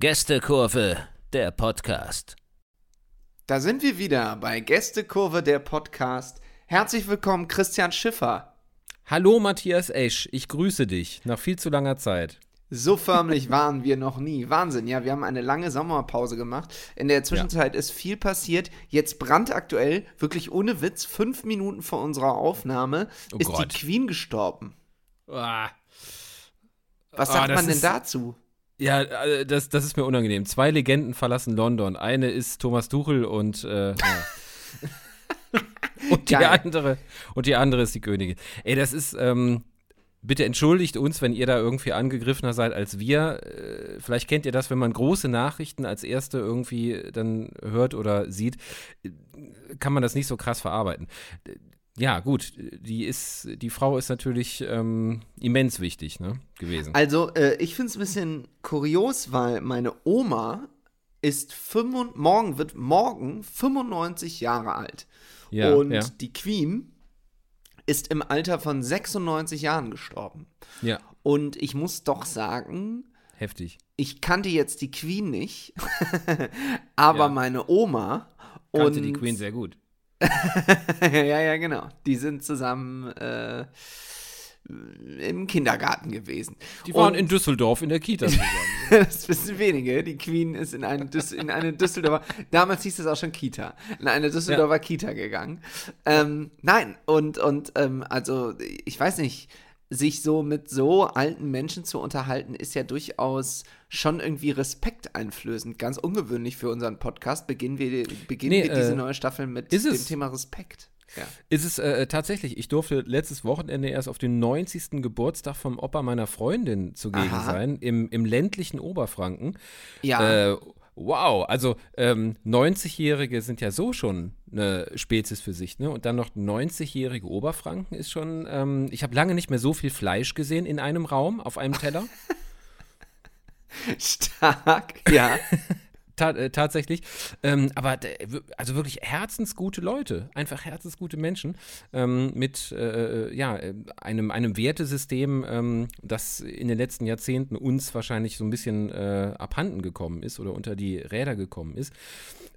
Gästekurve, der Podcast. Da sind wir wieder bei Gästekurve, der Podcast. Herzlich willkommen, Christian Schiffer. Hallo Matthias Esch, ich grüße dich nach viel zu langer Zeit. So förmlich waren wir noch nie. Wahnsinn, ja, wir haben eine lange Sommerpause gemacht. In der Zwischenzeit ja. ist viel passiert. Jetzt brandaktuell, wirklich ohne Witz, fünf Minuten vor unserer Aufnahme oh ist Gott. die Queen gestorben. Ah. Was sagt ah, man denn ist, dazu? Ja, äh, das, das ist mir unangenehm. Zwei Legenden verlassen London. Eine ist Thomas Tuchel und, äh, ja. und die andere und die andere ist die Königin. Ey, das ist ähm, bitte entschuldigt uns, wenn ihr da irgendwie angegriffener seid als wir. Äh, vielleicht kennt ihr das, wenn man große Nachrichten als erste irgendwie dann hört oder sieht, äh, kann man das nicht so krass verarbeiten ja, gut, die ist, die Frau ist natürlich ähm, immens wichtig, ne, gewesen. Also, äh, ich finde es ein bisschen kurios, weil meine Oma ist 5, morgen wird morgen 95 Jahre alt. Ja, und ja. die Queen ist im Alter von 96 Jahren gestorben. Ja. Und ich muss doch sagen, heftig. Ich kannte jetzt die Queen nicht, aber ja. meine Oma kannte und die Queen sehr gut. ja, ja, genau. Die sind zusammen äh, im Kindergarten gewesen. Die waren und in Düsseldorf in der Kita zusammen. das wissen wenige. Die Queen ist in eine, Düs in eine Düsseldorfer, damals hieß es auch schon Kita, in eine Düsseldorfer ja. Kita gegangen. Ähm, nein, und, und ähm, also ich weiß nicht, sich so mit so alten Menschen zu unterhalten, ist ja durchaus schon irgendwie respekteinflößend. Ganz ungewöhnlich für unseren Podcast. Beginnen wir, beginnen nee, wir diese äh, neue Staffel mit dem es? Thema Respekt. Ja. Ist es äh, tatsächlich, ich durfte letztes Wochenende erst auf den 90. Geburtstag vom Opa meiner Freundin zugegen Aha. sein, im, im ländlichen Oberfranken. Ja. Äh, wow, also ähm, 90-Jährige sind ja so schon eine Spezies für sich, ne? Und dann noch 90-jährige Oberfranken ist schon, ähm, ich habe lange nicht mehr so viel Fleisch gesehen in einem Raum, auf einem Teller. Stark, ja. Ta äh, tatsächlich. Ähm, aber also wirklich herzensgute Leute, einfach herzensgute Menschen ähm, mit äh, äh ja, äh, einem, einem Wertesystem, ähm, das in den letzten Jahrzehnten uns wahrscheinlich so ein bisschen äh, abhanden gekommen ist oder unter die Räder gekommen ist.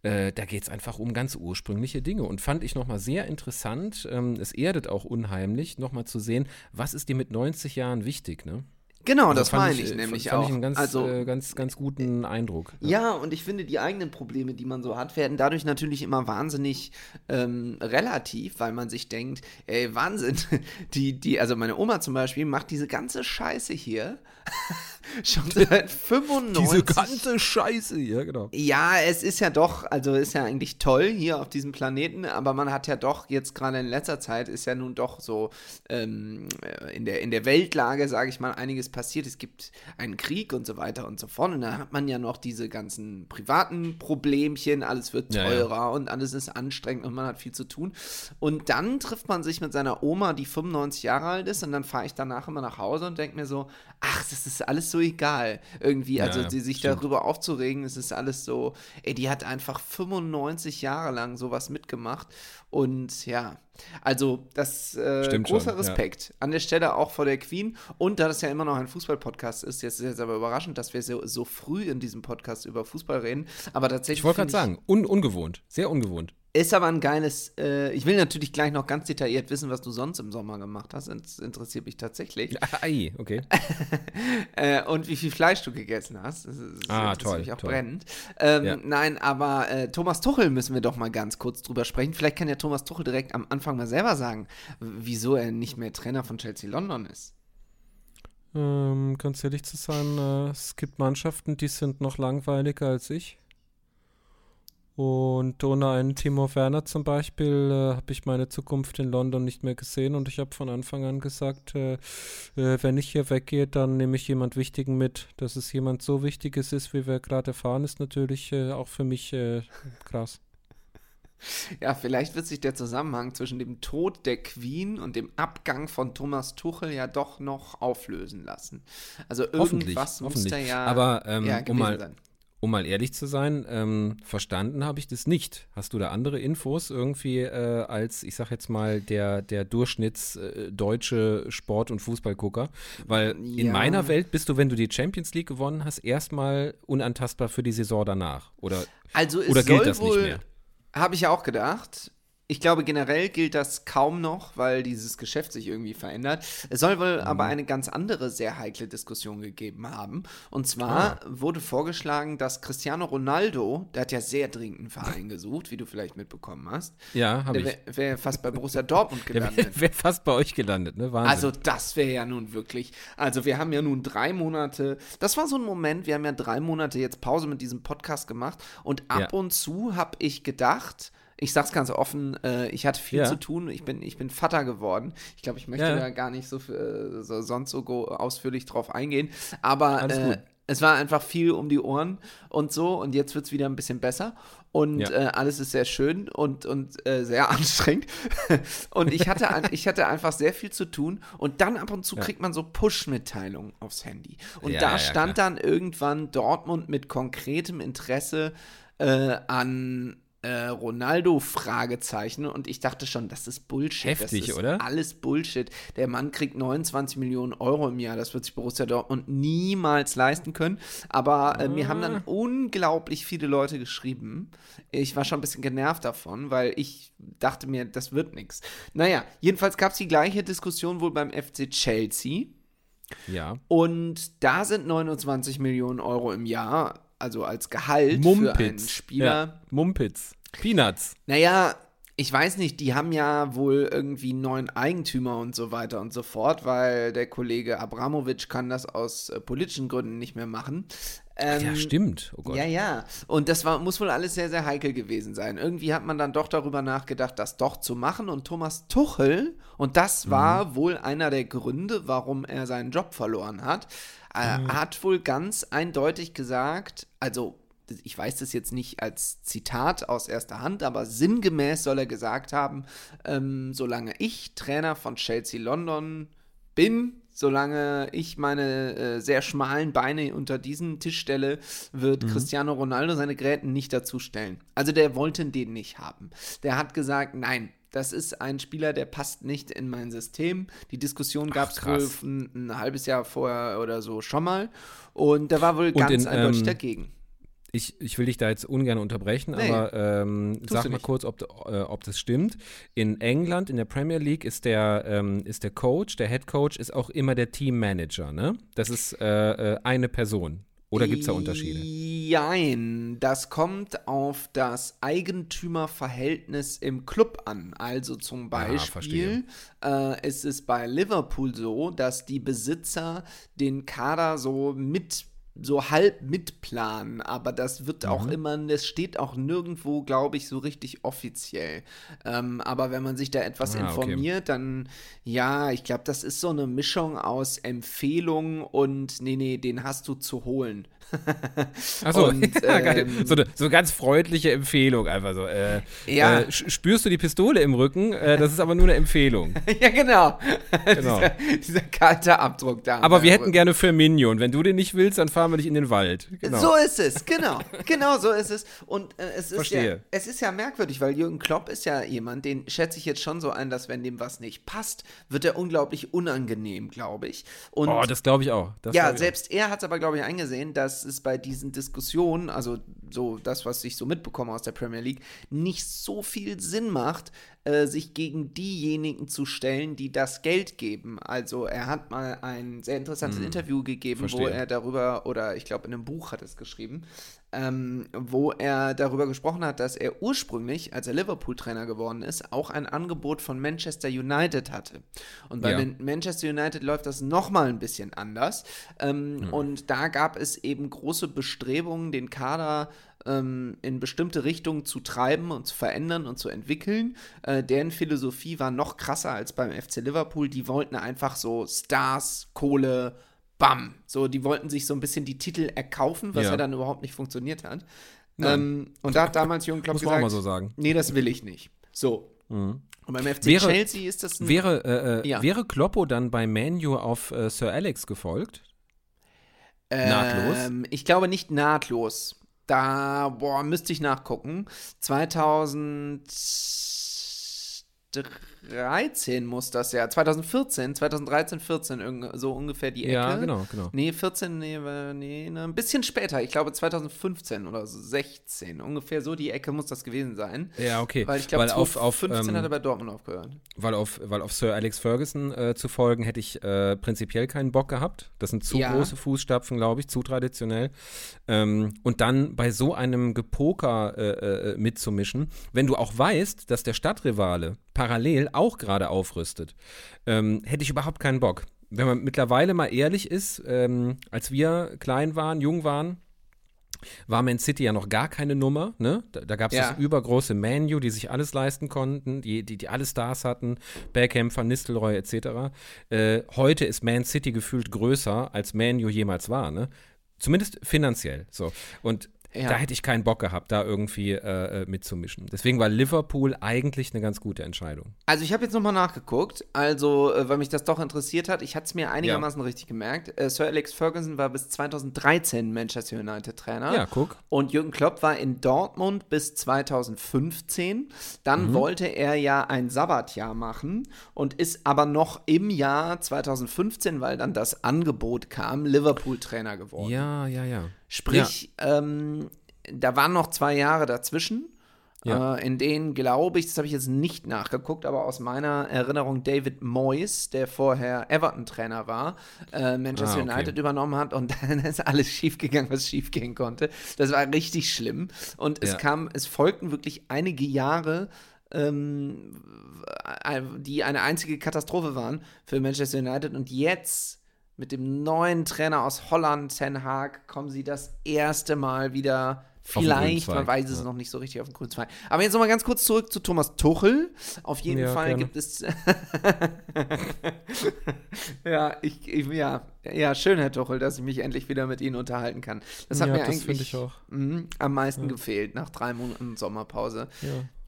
Äh, da geht es einfach um ganz ursprüngliche Dinge und fand ich nochmal sehr interessant. Ähm, es erdet auch unheimlich, nochmal zu sehen, was ist dir mit 90 Jahren wichtig, ne? Genau, also das meine ich, ich, nämlich fand auch. Ich einen ganz, also, äh, ganz, ganz guten Eindruck. Ja. ja. und ich finde, die eigenen Probleme, die man so hat, werden dadurch natürlich immer wahnsinnig ähm, relativ, weil man sich denkt, ey, Wahnsinn, die, die, also meine Oma zum Beispiel macht diese ganze Scheiße hier schon seit 95. Diese ganze Scheiße hier, genau. Ja, es ist ja doch, also ist ja eigentlich toll hier auf diesem Planeten, aber man hat ja doch jetzt gerade in letzter Zeit ist ja nun doch so ähm, in, der, in der Weltlage, sage ich mal, einiges passiert. Es gibt einen Krieg und so weiter und so fort. Und dann hat man ja noch diese ganzen privaten Problemchen, alles wird teurer ja, ja. und alles ist anstrengend und man hat viel zu tun. Und dann trifft man sich mit seiner Oma, die 95 Jahre alt ist, und dann fahre ich danach immer nach Hause und denke mir so, ach, das ist alles so egal. Irgendwie, ja, also die, sich stimmt. darüber aufzuregen, es ist alles so, ey, die hat einfach 95 Jahre lang sowas mitgemacht. Und ja, also das äh, Stimmt großer schon, Respekt ja. an der Stelle auch vor der Queen. Und da das ja immer noch ein Fußball-Podcast ist, jetzt ist es aber überraschend, dass wir so, so früh in diesem Podcast über Fußball reden. Aber tatsächlich. Ich wollte gerade sagen, un ungewohnt, sehr ungewohnt. Ist aber ein geiles. Äh, ich will natürlich gleich noch ganz detailliert wissen, was du sonst im Sommer gemacht hast. Das interessiert mich tatsächlich. Ei, okay. äh, und wie viel Fleisch du gegessen hast. Das, das ah, toll. Mich auch toll. brennend. Ähm, ja. Nein, aber äh, Thomas Tuchel müssen wir doch mal ganz kurz drüber sprechen. Vielleicht kann ja Thomas Tuchel direkt am Anfang mal selber sagen, wieso er nicht mehr Trainer von Chelsea London ist. Ähm, ganz ehrlich zu sein, äh, es gibt Mannschaften, die sind noch langweiliger als ich. Und ohne einen Timo Werner zum Beispiel äh, habe ich meine Zukunft in London nicht mehr gesehen und ich habe von Anfang an gesagt, äh, äh, wenn ich hier weggehe, dann nehme ich jemand Wichtigen mit. Dass es jemand so Wichtiges ist, wie wir gerade erfahren, ist natürlich äh, auch für mich äh, krass. Ja, vielleicht wird sich der Zusammenhang zwischen dem Tod der Queen und dem Abgang von Thomas Tuchel ja doch noch auflösen lassen. Also irgendwas muss da ja, Aber ähm, um mal, sein um mal ehrlich zu sein, ähm, verstanden habe ich das nicht. Hast du da andere Infos irgendwie äh, als, ich sag jetzt mal, der, der Durchschnittsdeutsche äh, Sport- und Fußballgucker? Weil ja. in meiner Welt bist du, wenn du die Champions League gewonnen hast, erstmal unantastbar für die Saison danach. Oder, also oder gilt das wohl, nicht mehr? Habe ich ja auch gedacht. Ich glaube, generell gilt das kaum noch, weil dieses Geschäft sich irgendwie verändert. Es soll wohl mhm. aber eine ganz andere, sehr heikle Diskussion gegeben haben. Und zwar ah. wurde vorgeschlagen, dass Cristiano Ronaldo, der hat ja sehr dringend einen Verein gesucht, wie du vielleicht mitbekommen hast. Ja, habe ich. Wäre wär fast bei Borussia Dortmund gelandet. Wäre wär fast bei euch gelandet, ne? Wahnsinn. Also, das wäre ja nun wirklich. Also, wir haben ja nun drei Monate. Das war so ein Moment, wir haben ja drei Monate jetzt Pause mit diesem Podcast gemacht. Und ab ja. und zu habe ich gedacht, ich sag's ganz offen, äh, ich hatte viel ja. zu tun. Ich bin, ich bin Vater geworden. Ich glaube, ich möchte ja. da gar nicht so, für, so sonst so ausführlich drauf eingehen. Aber äh, es war einfach viel um die Ohren und so. Und jetzt wird es wieder ein bisschen besser. Und ja. äh, alles ist sehr schön und, und äh, sehr anstrengend. und ich hatte, ich hatte einfach sehr viel zu tun. Und dann ab und zu kriegt man so Push-Mitteilungen aufs Handy. Und da stand dann irgendwann Dortmund mit konkretem Interesse äh, an äh, Ronaldo Fragezeichen und ich dachte schon, das ist Bullshit. Heftig, das ist oder? Alles Bullshit. Der Mann kriegt 29 Millionen Euro im Jahr. Das wird sich Borussia Dortmund niemals leisten können. Aber äh, mir haben dann ah. unglaublich viele Leute geschrieben. Ich war schon ein bisschen genervt davon, weil ich dachte mir, das wird nichts. Naja, jedenfalls gab es die gleiche Diskussion wohl beim FC Chelsea. Ja. Und da sind 29 Millionen Euro im Jahr also als Gehalt Mumpitz. für einen Spieler. Ja. Mumpitz. Peanuts. Naja, ich weiß nicht, die haben ja wohl irgendwie neuen Eigentümer und so weiter und so fort, weil der Kollege Abramowitsch kann das aus äh, politischen Gründen nicht mehr machen. Ähm, ja, stimmt. Oh Gott. Ja, ja. Und das war, muss wohl alles sehr, sehr heikel gewesen sein. Irgendwie hat man dann doch darüber nachgedacht, das doch zu machen. Und Thomas Tuchel, und das mhm. war wohl einer der Gründe, warum er seinen Job verloren hat, äh, mhm. hat wohl ganz eindeutig gesagt, also ich weiß das jetzt nicht als Zitat aus erster Hand, aber sinngemäß soll er gesagt haben, ähm, solange ich Trainer von Chelsea London bin, solange ich meine äh, sehr schmalen Beine unter diesen Tisch stelle, wird mhm. Cristiano Ronaldo seine Gräten nicht dazustellen. Also der wollte den nicht haben. Der hat gesagt, nein, das ist ein Spieler, der passt nicht in mein System. Die Diskussion gab es wohl ein, ein, halbes Jahr vorher oder so schon mal. Und da war wohl Und ganz in, eindeutig ähm, dagegen. Ich, ich will dich da jetzt ungern unterbrechen, nee, aber ähm, sag mal kurz, ob, äh, ob das stimmt. In England, in der Premier League, ist der, ähm, ist der Coach, der Head Coach, ist auch immer der Teammanager, ne? Das ist äh, äh, eine Person. Oder gibt es da Unterschiede? Nein, das kommt auf das Eigentümerverhältnis im Club an. Also zum Beispiel ah, äh, ist es bei Liverpool so, dass die Besitzer den Kader so mit so halb mitplanen, aber das wird mhm. auch immer, das steht auch nirgendwo, glaube ich, so richtig offiziell. Ähm, aber wenn man sich da etwas ah, informiert, okay. dann ja, ich glaube, das ist so eine Mischung aus Empfehlung und nee, nee, den hast du zu holen. Achso, ja, ähm, so, eine, so eine ganz freundliche Empfehlung einfach so. Äh, ja. Äh, spürst du die Pistole im Rücken? Äh, das ist aber nur eine Empfehlung. ja, genau. genau. dieser, dieser, kalte Abdruck da. Aber wir hätten Rücken. gerne Firmino und wenn du den nicht willst, dann fahren wir dich in den Wald. Genau. So ist es, genau. genau so ist es. Und äh, es, ist Verstehe. ja, es ist ja merkwürdig, weil Jürgen Klopp ist ja jemand, den schätze ich jetzt schon so ein, dass wenn dem was nicht passt, wird er unglaublich unangenehm, glaube ich. Und oh, das glaube ich auch. Das ja, selbst auch. er hat es aber, glaube ich, eingesehen, dass es bei diesen Diskussionen, also so das, was ich so mitbekomme aus der Premier League, nicht so viel Sinn macht, äh, sich gegen diejenigen zu stellen, die das Geld geben. Also er hat mal ein sehr interessantes hm, Interview gegeben, verstehe. wo er darüber, oder ich glaube in einem Buch hat es geschrieben, ähm, wo er darüber gesprochen hat, dass er ursprünglich, als er Liverpool-Trainer geworden ist, auch ein Angebot von Manchester United hatte. Und bei ja. Manchester United läuft das nochmal ein bisschen anders. Ähm, mhm. Und da gab es eben große Bestrebungen, den Kader ähm, in bestimmte Richtungen zu treiben und zu verändern und zu entwickeln. Äh, deren Philosophie war noch krasser als beim FC Liverpool. Die wollten einfach so Stars, Kohle, bam. So, die wollten sich so ein bisschen die Titel erkaufen, was ja, ja dann überhaupt nicht funktioniert hat. Ähm, und da hat damals Jürgen Klopp gesagt, so sagen. nee, das will ich nicht. So. Mhm. Und beim FC wäre, Chelsea ist das ein, wäre, äh, äh, ja. wäre Kloppo dann bei Manu auf äh, Sir Alex gefolgt? nahtlos? Ähm, ich glaube nicht nahtlos. Da, boah, müsste ich nachgucken. 2000. 2013 muss das ja. 2014, 2013, 14, so ungefähr die Ecke. Ja, genau, genau. Nee, 14, nee, nee, ne, ein bisschen später. Ich glaube 2015 oder 16. Ungefähr so die Ecke muss das gewesen sein. Ja, okay. Weil ich glaube, 2015 auf, ähm, hat er bei Dortmund aufgehört. Weil auf, weil auf Sir Alex Ferguson äh, zu folgen, hätte ich äh, prinzipiell keinen Bock gehabt. Das sind zu Ja. große Fußstapfen, glaube ich, zu traditionell. Ähm, und dann bei so einem Gepoker äh, äh, mitzumischen, wenn du auch weißt, dass der Stadtrivale parallel auch gerade aufrüstet, ähm, hätte ich überhaupt keinen Bock. Wenn man mittlerweile mal ehrlich ist, ähm, als wir klein waren, jung waren, war Man City ja noch gar keine Nummer. Ne? Da, da gab es Ja. das übergroße Manu, die sich alles leisten konnten, die, die, die alle Stars hatten, Beckham, Van Nistelrooy etc. Äh, heute ist Man City gefühlt größer, als Manu jemals war. Ne? Zumindest finanziell. So. Und Ja. da hätte ich keinen Bock gehabt, da irgendwie äh, äh, mitzumischen. Deswegen war Liverpool eigentlich eine ganz gute Entscheidung. Also ich habe jetzt nochmal nachgeguckt, also äh, weil mich das doch interessiert hat. Ich hatte es mir einigermaßen richtig gemerkt. Äh, Sir Alex Ferguson war bis 2013 Manchester United Trainer. Ja, guck. Und Jürgen Klopp war in Dortmund bis 2015. Dann Mhm. wollte er ja ein Sabbatjahr machen und ist aber noch im Jahr 2015, weil dann das Angebot kam, Liverpool-Trainer geworden. Ja, ja, ja. Sprich, ähm, da waren noch zwei Jahre dazwischen, Ja. äh, in denen, glaube ich, das habe ich jetzt nicht nachgeguckt, aber aus meiner Erinnerung David Moyes, der vorher Everton-Trainer war, äh, Manchester Ah, okay. United übernommen hat und dann ist alles schiefgegangen, was schiefgehen konnte. Das war richtig schlimm. Und es Ja. kam, es folgten wirklich einige Jahre, ähm, die eine einzige Katastrophe waren für Manchester United. Und jetzt mit dem neuen Trainer aus Holland, Ten Hag, kommen sie das erste Mal wieder. Vielleicht, man weiß es ja. noch nicht so richtig auf dem grünen Zweig. Aber jetzt nochmal ganz kurz zurück zu Thomas Tuchel. Auf jeden Ja, Fall gerne. gibt es. ja, ich, ich, ja, ja, schön, Herr Tuchel, dass ich mich endlich wieder mit Ihnen unterhalten kann. Das hat Ja, mir das eigentlich mhm, am meisten gefehlt nach drei Monaten Sommerpause.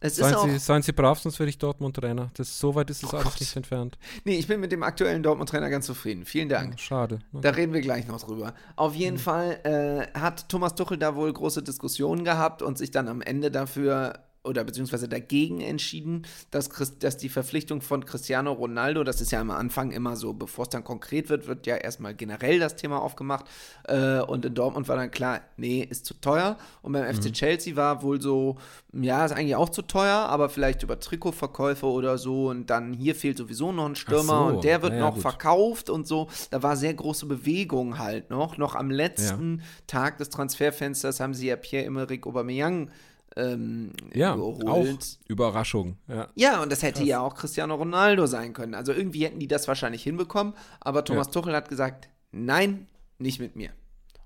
Es Seien Sie, seien Sie brav, sonst werde ich Dortmund-Trainer. So weit ist es Oh alles Gott. nicht entfernt. nee, ich bin mit dem aktuellen Dortmund-Trainer ganz zufrieden. Vielen Dank. Schade. Da reden wir gleich noch drüber. Auf Mhm. jeden Fall äh, hat Thomas Tuchel da wohl große Diskussionen gehabt und sich dann am Ende dafür oder beziehungsweise dagegen entschieden, dass, dass die Verpflichtung von Cristiano Ronaldo, das ist ja am Anfang immer so, bevor es dann konkret wird, wird ja erstmal generell das Thema aufgemacht. Äh, und in Dortmund war dann klar, nee, ist zu teuer. Und beim FC Mhm. Chelsea war wohl so, ja, ist eigentlich auch zu teuer, aber vielleicht über Trikotverkäufe oder so. Und dann hier fehlt sowieso noch ein Stürmer so, und der wird ja, noch gut. verkauft und so. Da war sehr große Bewegung halt noch. Noch am letzten Tag des Transferfensters haben sie ja Pierre-Emerick Aubameyang ähm, Ja, geholt. auch Überraschung. Ja. Ja, und das hätte ja auch Cristiano Ronaldo sein können. Also irgendwie hätten die das wahrscheinlich hinbekommen, aber Thomas Ja. Tuchel hat gesagt, nein, nicht mit mir.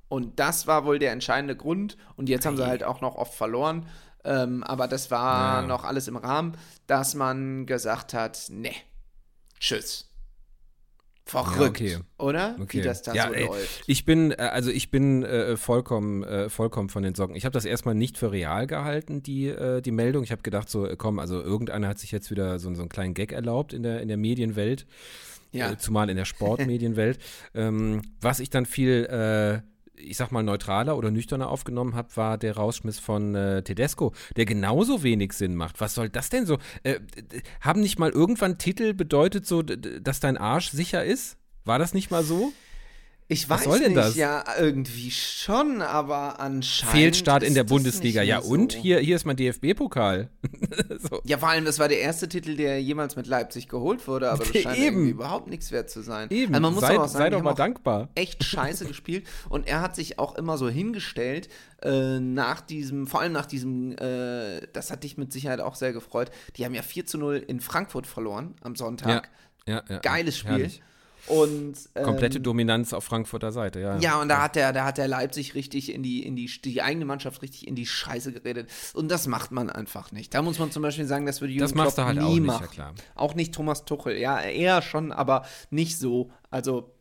Und das war wohl der entscheidende Grund. Und jetzt haben sie halt auch noch oft verloren. Ähm, aber das war Ja. noch alles im Rahmen, dass man gesagt hat, nee, tschüss. Verrückt, okay. oder? Okay. Wie das da Ja, so ey, läuft. Ich bin, äh, also ich bin äh, vollkommen, äh, vollkommen von den Socken. Ich habe das erstmal nicht für real gehalten, die, äh, die Meldung. Ich habe gedacht, so, äh, komm, also irgendeiner hat sich jetzt wieder so, so einen kleinen Gag erlaubt in der, in der Medienwelt. Ja. Äh, zumal in der Sportmedienwelt. ähm, was ich dann viel, ich sag mal, neutraler oder nüchterner aufgenommen habe, war der Rausschmiss von äh, Tedesco, der genauso wenig Sinn macht. Was soll das denn so? Äh, haben nicht mal irgendwann Titel bedeutet, so, dass dein Arsch sicher ist? War das nicht mal so? Ich was weiß soll denn nicht, das? ja, irgendwie schon, aber anscheinend. Fehlstart in der Bundesliga. Ja, mehr und so. hier, hier ist mein DFB-Pokal. so. Ja, vor allem, das war der erste Titel, der jemals mit Leipzig geholt wurde, aber das scheint Eben. irgendwie überhaupt nichts wert zu sein. Eben, Also man muss sei, auch sagen, sei doch mal dankbar. echt scheiße gespielt und er hat sich auch immer so hingestellt äh, nach diesem, vor allem nach diesem, äh, das hat dich mit Sicherheit auch sehr gefreut, die haben ja 4 zu 0 in Frankfurt verloren am Sonntag. Ja, ja, Geiles Spiel. herrlich. Und ähm, Komplette Dominanz auf Frankfurter Seite, ja. ja, und da hat der, da hat der Leipzig richtig in die, in die, die eigene Mannschaft richtig in die Scheiße geredet. Und das macht man einfach nicht. Da muss man zum Beispiel sagen, das würde Jürgen Das machst Klopp du halt nie auch nicht, machen. ja klar. Auch nicht Thomas Tuchel. Ja, eher schon, aber nicht so. Also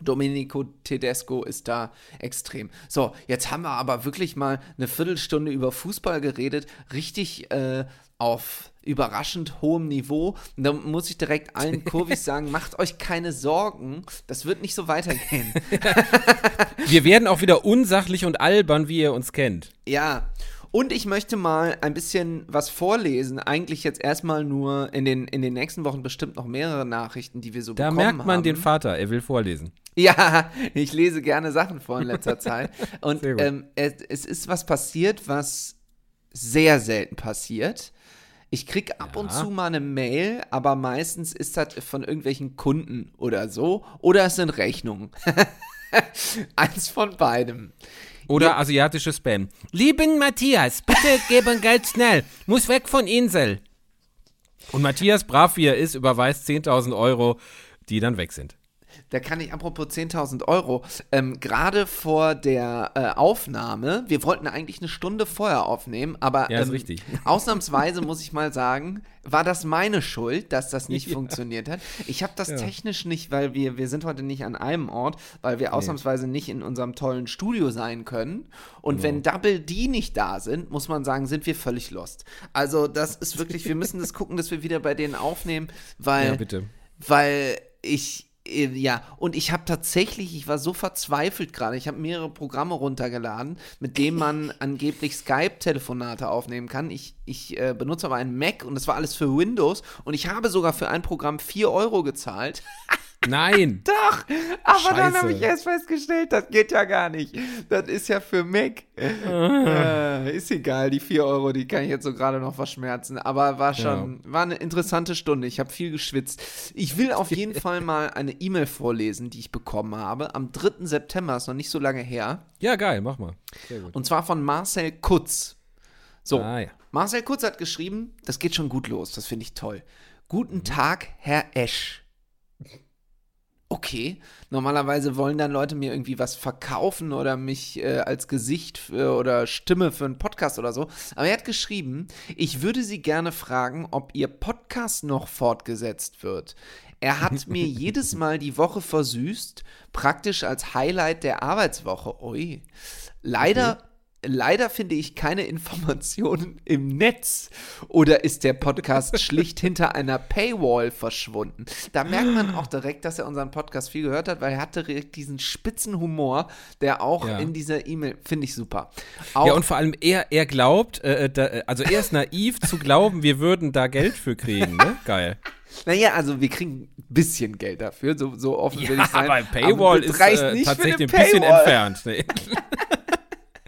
Domenico Tedesco ist da extrem. So, jetzt haben wir aber wirklich mal eine Viertelstunde über Fußball geredet, richtig äh, auf überraschend hohem Niveau. Und da muss ich direkt allen Kurvis sagen, macht euch keine Sorgen, das wird nicht so weitergehen. Wir werden auch wieder unsachlich und albern, wie ihr uns kennt. Ja. Und ich möchte mal ein bisschen was vorlesen. Eigentlich jetzt erstmal nur in den, in den nächsten Wochen bestimmt noch mehrere Nachrichten, die wir so Da bekommen merkt man haben. den Vater, er will vorlesen. Ja, ich lese gerne Sachen vor in letzter Zeit. Und ähm, es, es ist was passiert, was sehr selten passiert. Ich krieg ab und Ja. zu mal eine Mail, aber meistens ist das von irgendwelchen Kunden oder so. Oder es sind Rechnungen. Eins von beidem. Oder asiatische Spam. Lieben Matthias, bitte geben Geld schnell. Muss weg von Insel. Und Matthias, brav wie er ist, überweist 10.000 Euro, die dann weg sind. Da kann ich, apropos 10.000 Euro, ähm, gerade vor der äh, Aufnahme, wir wollten eigentlich eine Stunde vorher aufnehmen, aber Ja, ist ähm, richtig. ausnahmsweise muss ich mal sagen, war das meine Schuld, dass das nicht funktioniert hat. Ich habe das Ja. technisch nicht, weil wir, wir sind heute nicht an einem Ort, weil wir ausnahmsweise nicht in unserem tollen Studio sein können. Und Genau. wenn Double D nicht da sind, muss man sagen, sind wir völlig lost. Also das ist wirklich, wir müssen das gucken, dass wir wieder bei denen aufnehmen, weil Ja, bitte. weil ich ja, und ich habe tatsächlich, ich war so verzweifelt gerade, ich habe mehrere Programme runtergeladen, mit denen man angeblich Skype-Telefonate aufnehmen kann. Ich, ich äh, benutze aber einen Mac und das war alles für Windows und ich habe sogar für ein Programm 4 Euro gezahlt. Nein! Doch, aber dann Scheiße. habe ich erst festgestellt, das geht ja gar nicht. Das ist ja für Mac. äh, ist egal, die 4 Euro, die kann ich jetzt so gerade noch verschmerzen. Aber war schon, war eine interessante Stunde. Ich habe viel geschwitzt. Ich will auf jeden Fall mal eine E-Mail vorlesen, die ich bekommen habe. Am 3. September, ist noch nicht so lange her. Ja, geil, mach mal. Sehr gut. Und zwar von Marcel Kutz. So, Ah, ja. Marcel Kutz hat geschrieben, das geht schon gut los, das finde ich toll. Guten Tag, Herr Esch. Okay, normalerweise wollen dann Leute mir irgendwie was verkaufen oder mich äh, als Gesicht für, oder Stimme für einen Podcast oder so. Aber er hat geschrieben, ich würde Sie gerne fragen, ob Ihr Podcast noch fortgesetzt wird. Er hat mir jedes Mal die Woche versüßt, praktisch als Highlight der Arbeitswoche. Ui. Leider Leider finde ich keine Informationen im Netz. Oder ist der Podcast schlicht hinter einer Paywall verschwunden? Da merkt man auch direkt, dass er unseren Podcast viel gehört hat, weil er hat direkt diesen spitzen Humor, der auch Ja. in dieser E-Mail, finde ich super. Auch, Ja, und vor allem er, er glaubt, äh, da, äh, also er ist naiv zu glauben, wir würden da Geld für kriegen, ne? Geil. naja, also wir kriegen ein bisschen Geld dafür, so, so offen will ich sein. aber Paywall das ist äh, tatsächlich ein bisschen entfernt. Nee.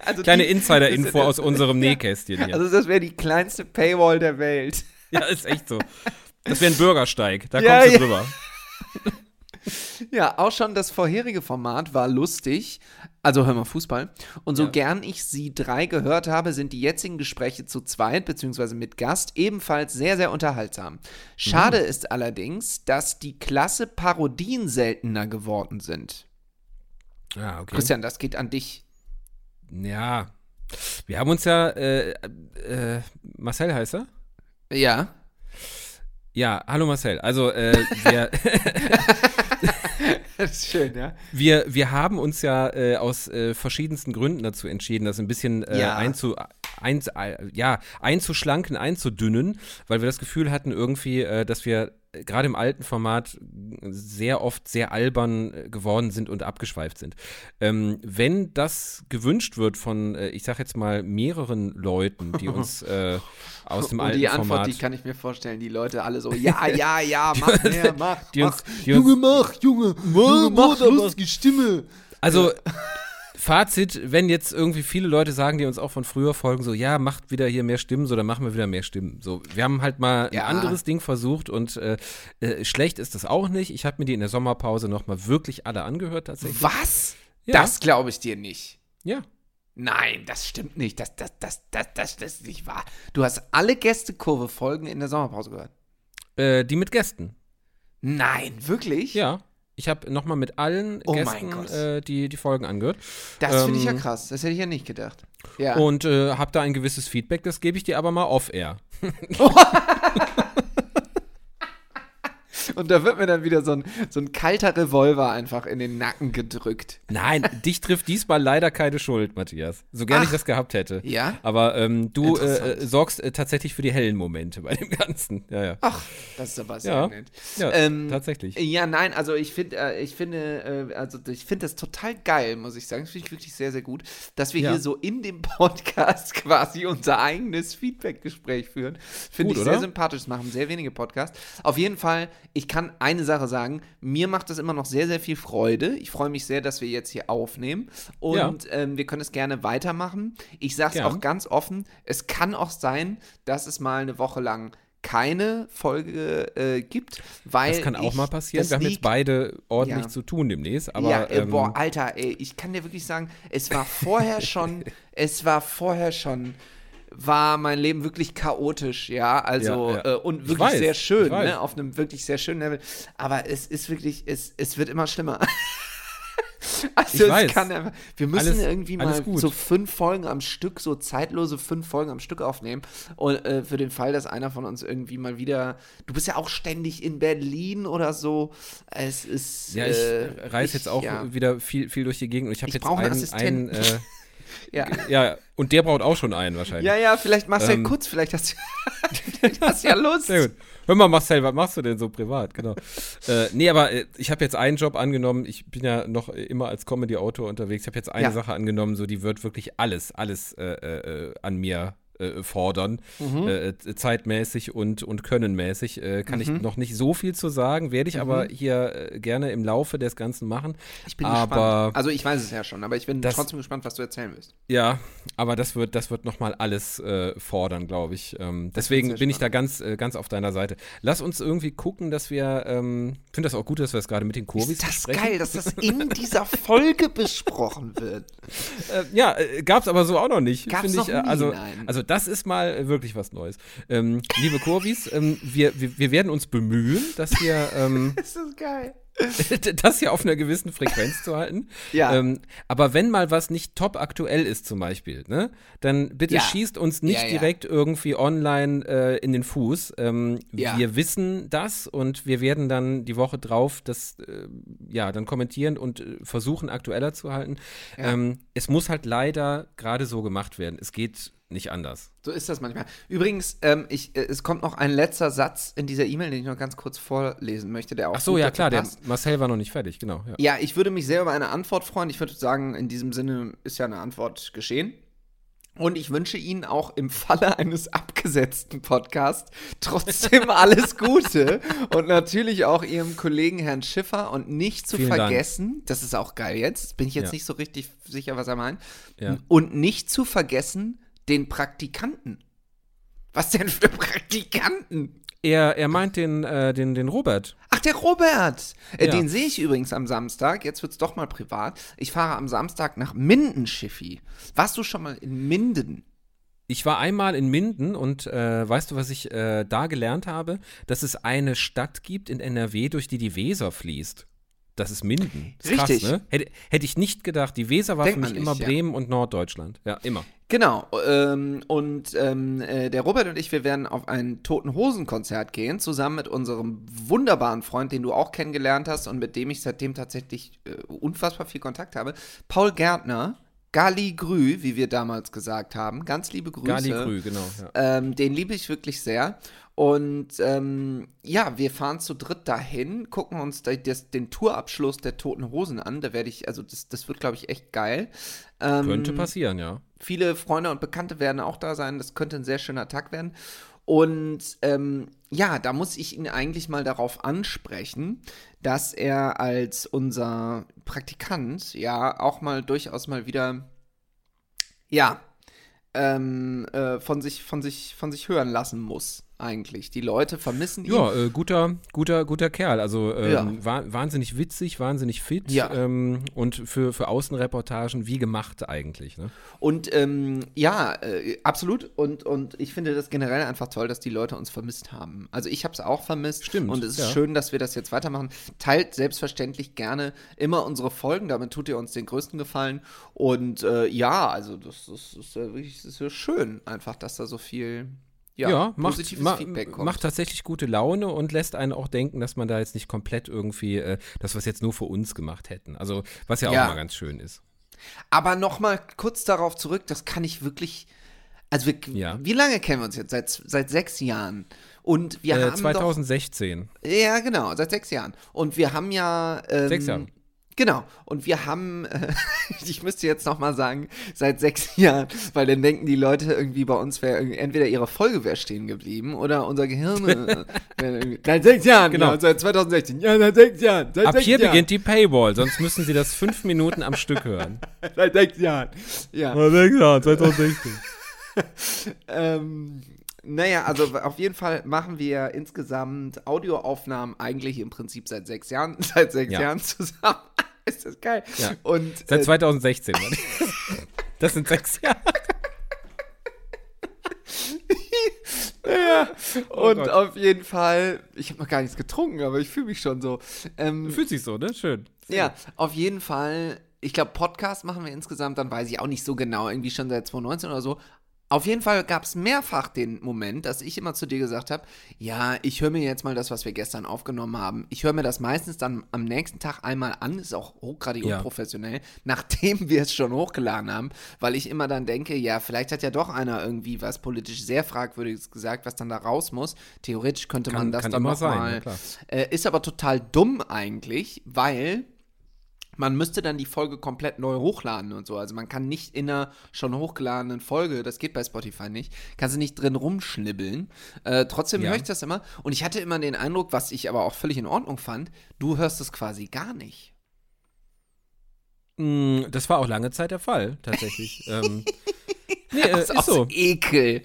Also Kleine Insider-Info aus unserem Nähkästchen hier. Also das wäre die kleinste Paywall der Welt. Ja, ist echt so. Das wäre ein Bürgersteig, da Ja, kommst du ja. drüber. Ja, auch schon das vorherige Format war lustig. Also hör mal Fußball. Und so Ja. gern ich sie drei gehört habe, sind die jetzigen Gespräche zu zweit beziehungsweise mit Gast ebenfalls sehr, sehr unterhaltsam. Schade Mhm. ist allerdings, dass die klasse Parodien seltener geworden sind. Ja, okay. Christian, das geht an dich. Ja. Wir haben uns ja, äh, äh, Marcel heißt er? Ja. Ja, hallo Marcel. Also, äh, wir, Das ist schön, ja. wir, wir haben uns ja äh, aus äh, verschiedensten Gründen dazu entschieden, das ein bisschen äh, Ja. einzu, einz, äh, ja, einzuschlanken, einzudünnen, weil wir das Gefühl hatten irgendwie, äh, dass wir gerade im alten Format sehr oft sehr albern äh, geworden sind und abgeschweift sind. Ähm, wenn das gewünscht wird von, äh, ich sag jetzt mal, mehreren Leuten, die uns äh, aus dem Und alten die Antwort, Format die kann ich mir vorstellen, die Leute alle so, ja, ja, ja, mach mehr, mach, Die mach. uns- die Junge, mach, Junge, Junge, mach lustige Stimme. Also, Fazit, wenn jetzt irgendwie viele Leute sagen, die uns auch von früher folgen, so, ja, macht wieder hier mehr Stimmen, so, dann machen wir wieder mehr Stimmen. So, wir haben halt mal Ja. ein anderes Ding versucht und äh, äh, schlecht ist das auch nicht. Ich habe mir die in der Sommerpause nochmal wirklich alle angehört, tatsächlich. Was? Ja. Das glaube ich dir nicht. Ja. Nein, das stimmt nicht. Das, das, das, das, das, das ist nicht wahr. Du hast alle Gästekurve-Folgen in der Sommerpause gehört. Äh, die mit Gästen. Nein, wirklich? Ja. Ich habe nochmal mit allen Oh Gästen äh, die, die Folgen angehört. Das finde ich ja Ähm, krass. Das hätte ich ja nicht gedacht. Ja. Und äh, habe da ein gewisses Feedback, das gebe ich dir aber mal off-air. Und da wird mir dann wieder so ein, so ein kalter Revolver einfach in den Nacken gedrückt. Nein, dich trifft diesmal leider keine Schuld, Matthias. So gern ich das gehabt hätte. Ja? Aber ähm, du äh, äh, sorgst äh, tatsächlich für die hellen Momente bei dem Ganzen. Ja, ja. Ach, das ist aber sehr Ja. nett. Ja, Ähm, tatsächlich. Ja, nein, also ich finde, äh, ich finde, äh, also ich finde das total geil, muss ich sagen. Das finde ich wirklich sehr, sehr gut, dass wir Ja. hier so in dem Podcast quasi unser eigenes Feedback-Gespräch führen. Finde ich sehr oder? sympathisch. Das machen sehr wenige Podcasts. Auf jeden Fall, ich kann eine Sache sagen. Mir macht das immer noch sehr, sehr viel Freude. Ich freue mich sehr, dass wir jetzt hier aufnehmen. Und ähm, wir können es gerne weitermachen. Ich sage es auch ganz offen. Es kann auch sein, dass es mal eine Woche lang keine Folge äh, gibt, weil Das kann auch ich, mal passieren. Wir haben jetzt beide ordentlich Ja. zu tun demnächst. Aber ja, äh, ähm, boah, Alter, ey, ich kann dir wirklich sagen, es war vorher schon, es war vorher schon, war mein Leben wirklich chaotisch, ja, also Ja, ja. Äh, und Ich wirklich weiß, sehr schön, ne, auf einem wirklich sehr schönen Level. Aber es ist wirklich, es, es wird immer schlimmer. Also Ich es weiß. kann einfach, wir müssen Alles- irgendwie mal so fünf Folgen am Stück, so zeitlose fünf Folgen am Stück aufnehmen. Und äh, für den Fall, dass einer von uns irgendwie mal wieder, du bist ja auch ständig in Berlin oder so. Es ist. ja, ich äh, reise jetzt auch ja. wieder viel, viel durch die Gegend und ich habe jetzt brauche einen einen, äh, Ja. ja, und der braucht auch schon einen wahrscheinlich. ja, ja, vielleicht ja Ähm, kurz, vielleicht hast du, hast ja Lust. Sehr gut. Hör mal, Marcel, was machst du denn so privat? Genau. äh, nee, aber äh, ich habe jetzt einen Job angenommen. Ich bin ja noch äh, immer als Comedy-Autor unterwegs. Ich habe jetzt eine Ja. Sache angenommen, so die wird wirklich alles, alles äh, äh, an mir äh, fordern, Mhm. äh, zeitmäßig und, und könnenmäßig. Äh, kann ich noch nicht so viel zu sagen, werde ich aber hier äh, gerne im Laufe des Ganzen machen. Mhm. Ich bin aber, gespannt. Also ich weiß es ja schon, aber ich bin Das- trotzdem gespannt, was du erzählen willst. Ja, aber das wird, das wird nochmal alles äh, fordern, glaube ich. Ähm, deswegen bin ich da ganz, äh, ganz auf deiner Seite. Lass uns irgendwie gucken, dass wir, ähm, ich finde das auch gut, dass wir es gerade mit den Kurvis Ist das besprechen. geil, dass das in dieser Folge besprochen wird. Ja, äh, gab's aber so auch noch nicht. Gab's noch ich, nie, also, nein. also das ist mal wirklich was Neues. Ähm, liebe Kurvis, ähm, wir, wir, wir werden uns bemühen, dass wir ähm, Das ist geil. das hier auf einer gewissen Frequenz zu halten. Ja. Ähm, aber wenn mal was nicht top aktuell ist zum Beispiel, ne, dann bitte Ja. schießt uns nicht Ja, ja. direkt irgendwie online äh, in den Fuß. Ähm, Ja. Wir wissen das und wir werden dann die Woche drauf das äh, ja dann kommentieren und äh, versuchen aktueller zu halten. Ähm, es muss halt leider gerade so gemacht werden. Es geht nicht anders. So ist das manchmal. Übrigens, ähm, ich, äh, es kommt noch ein letzter Satz in dieser E-Mail, den ich noch ganz kurz vorlesen möchte, der auch Ach so, ja klar, der passt. Marcel war noch nicht fertig, genau. Ja. Ja, ich würde mich sehr über eine Antwort freuen. Ich würde sagen, in diesem Sinne ist ja eine Antwort geschehen. Und ich wünsche Ihnen auch im Falle eines abgesetzten Podcasts trotzdem alles Gute. Und natürlich auch Ihrem Kollegen Herrn Schiffer und nicht zu Vielen Dank. vergessen, das ist auch geil jetzt, bin ich jetzt Ja. nicht so richtig sicher, was er meint. Ja. Und nicht zu vergessen den Praktikanten. Was denn für Praktikanten? Er, er meint den, äh, den, den Robert. Ach, der Robert. Äh, Ja. Den sehe ich übrigens am Samstag. Jetzt wird's doch mal privat. Ich fahre am Samstag nach Minden, Schiffi. Warst du schon mal in Minden? Ich war einmal in Minden und äh, weißt du, was ich äh, da gelernt habe? Dass es eine Stadt gibt in NRW, durch die die Weser fließt. Das ist Minden. Das ist Richtig. Krass, ne? Hätte, hätte ich nicht gedacht. Die Weser war Denkt für mich man immer nicht, ja. Bremen und Norddeutschland. Ja, immer. Genau. Ähm, und ähm, äh, der Robert und ich, wir werden auf ein Toten Hosen Konzert gehen, zusammen mit unserem wunderbaren Freund, den du auch kennengelernt hast und mit dem ich seitdem tatsächlich äh, unfassbar viel Kontakt habe. Paul Gärtner. Gali Grü, wie wir damals gesagt haben. Ganz liebe Grüße. Gali Grü, genau. Ja. Ähm, den liebe ich wirklich sehr. Und ähm, ja, wir fahren zu dritt dahin, gucken uns da, das, den Tourabschluss der Toten Hosen an. Da werde ich, also das, das wird, glaube ich, echt geil. Ähm, Könnte passieren, ja. Viele Freunde und Bekannte werden auch da sein. Das könnte ein sehr schöner Tag werden. Und ähm, ja, da muss ich ihn eigentlich mal darauf ansprechen, dass er als unser Praktikant ja auch mal durchaus mal wieder, ja, ähm, äh, von, sich, von, sich, von sich hören lassen muss, eigentlich. Die Leute vermissen ihn. Ja, äh, guter, guter, guter Kerl. Also ähm, Ja. wa wahnsinnig witzig, wahnsinnig fit Ja. ähm, und für, für Außenreportagen wie gemacht eigentlich. Ne? Und ähm, ja, äh, absolut. Und, und ich finde das generell einfach toll, dass die Leute uns vermisst haben. Also ich habe es auch vermisst. Stimmt, Und es ist ja. schön, dass wir das jetzt weitermachen. Teilt selbstverständlich gerne immer unsere Folgen. Damit tut ihr uns den größten Gefallen. Und äh, ja, also das, das ist ja wirklich das ist ja schön, einfach, dass da so viel ja, macht, positives ma, Feedback kommt. macht tatsächlich gute Laune und lässt einen auch denken, dass man da jetzt nicht komplett irgendwie äh, das, was jetzt nur für uns gemacht hätten. Also, was ja auch Ja. mal ganz schön ist. Aber nochmal kurz darauf zurück, das kann ich wirklich. Also, wir, Ja. wie lange kennen wir uns jetzt? Seit, seit sechs Jahren. Und wir Äh, haben. 2016. Doch, ja, genau, seit sechs Jahren. Und wir haben ja. Ähm, Sechs Jahre. Genau. Und wir haben, äh, ich müsste jetzt nochmal sagen, seit sechs Jahren, weil dann denken die Leute irgendwie bei uns wäre entweder ihre Folge wäre stehen geblieben oder unser Gehirn. äh, seit sechs Jahren, Genau. genau. Seit 2016. Ja, seit sechs Jahren. Seit Ab sechs hier Jahren. beginnt die Paywall, sonst müssen Sie das fünf Minuten am Stück hören. Seit sechs Jahren. Ja. sechs Jahre, 2016. Ähm, naja, also auf jeden Fall machen wir insgesamt Audioaufnahmen eigentlich im Prinzip seit sechs Jahren, seit sechs Ja. Jahren zusammen. Ist das geil? Ja. Und Seit äh, 2016. Mann. Das sind sechs Jahre. ja, und Gott. auf jeden Fall, ich habe noch gar nichts getrunken, aber ich fühle mich schon so. Ähm, Fühlt sich so, ne? Schön. ja, auf jeden Fall, ich glaube, Podcast machen wir insgesamt, dann weiß ich auch nicht so genau, irgendwie schon seit 2019 oder so. Auf jeden Fall gab es mehrfach den Moment, dass ich immer zu dir gesagt habe, ja, ich höre mir jetzt mal das, was wir gestern aufgenommen haben. Ich höre mir das meistens dann am nächsten Tag einmal an, ist auch hochgradig Ja. unprofessionell, nachdem wir es schon hochgeladen haben, weil ich immer dann denke, ja, vielleicht hat ja doch einer irgendwie was politisch sehr fragwürdiges gesagt, was dann da raus muss. Theoretisch könnte Kann- man das kann dann immer noch sein, mal, ja, äh, ist aber total dumm eigentlich, weil man müsste dann die Folge komplett neu hochladen und so. Also man kann nicht in einer schon hochgeladenen Folge, das geht bei Spotify nicht, kannst du nicht drin rumschnibbeln. Äh, trotzdem Ja. höre ich das immer. Und ich hatte immer den Eindruck, was ich aber auch völlig in Ordnung fand, du hörst es quasi gar nicht. Mm, Das war auch lange Zeit der Fall, tatsächlich. ähm, nee, äh, Aus, ist aus so. Ekel.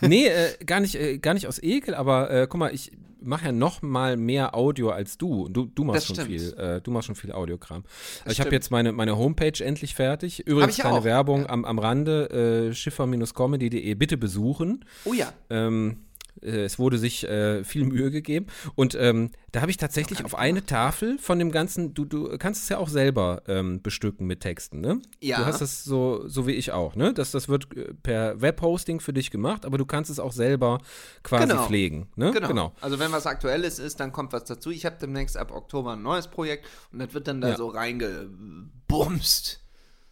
Nee, äh, gar, nicht, äh, gar nicht aus Ekel, aber äh, guck mal, ich mache ja noch mal mehr Audio als du. Du, du machst Das schon stimmt. viel, äh, du machst schon viel Audiokram. ich habe jetzt meine, meine Homepage endlich fertig. Übrigens keine auch, Werbung ja. am, am Rande, äh, schiffer-comedy.de, bitte besuchen. Oh ja. Ähm, äh, es wurde sich äh, viel Mühe gegeben. Und ähm, da habe ich tatsächlich auf eine Tafel von dem Ganzen, du, du kannst es ja auch selber ähm, bestücken mit Texten, ne? Ja. Du hast das so, so wie ich auch, ne? Das, das wird äh, per Webhosting für dich gemacht, aber du kannst es auch selber quasi Genau. pflegen, ne? Genau. Also wenn was Aktuelles ist, dann kommt was dazu. Ich habe demnächst ab Oktober ein neues Projekt und das wird dann da Ja. so reingebumst.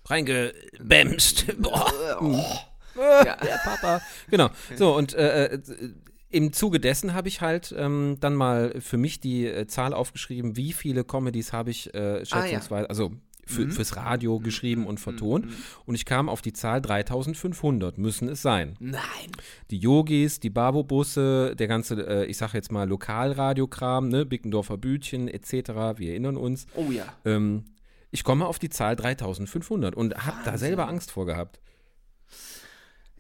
Reingebämst. Boah. Ja. Der Papa. Genau. So, und äh, äh, im Zuge dessen habe ich halt ähm, dann mal für mich die äh, Zahl aufgeschrieben, wie viele Comedies habe ich äh, schätzungsweise, also für, fürs Radio geschrieben und vertont. Und ich kam auf die Zahl 3500, müssen es sein. Nein. Die Yogis, die Babo-Busse, der ganze, äh, ich sage jetzt mal Lokalradiokram, ne, Bickendorfer Bütchen etc., wir erinnern uns. Oh ja. Ähm, ich komme auf die Zahl 3500 und habe da selber Angst vor gehabt.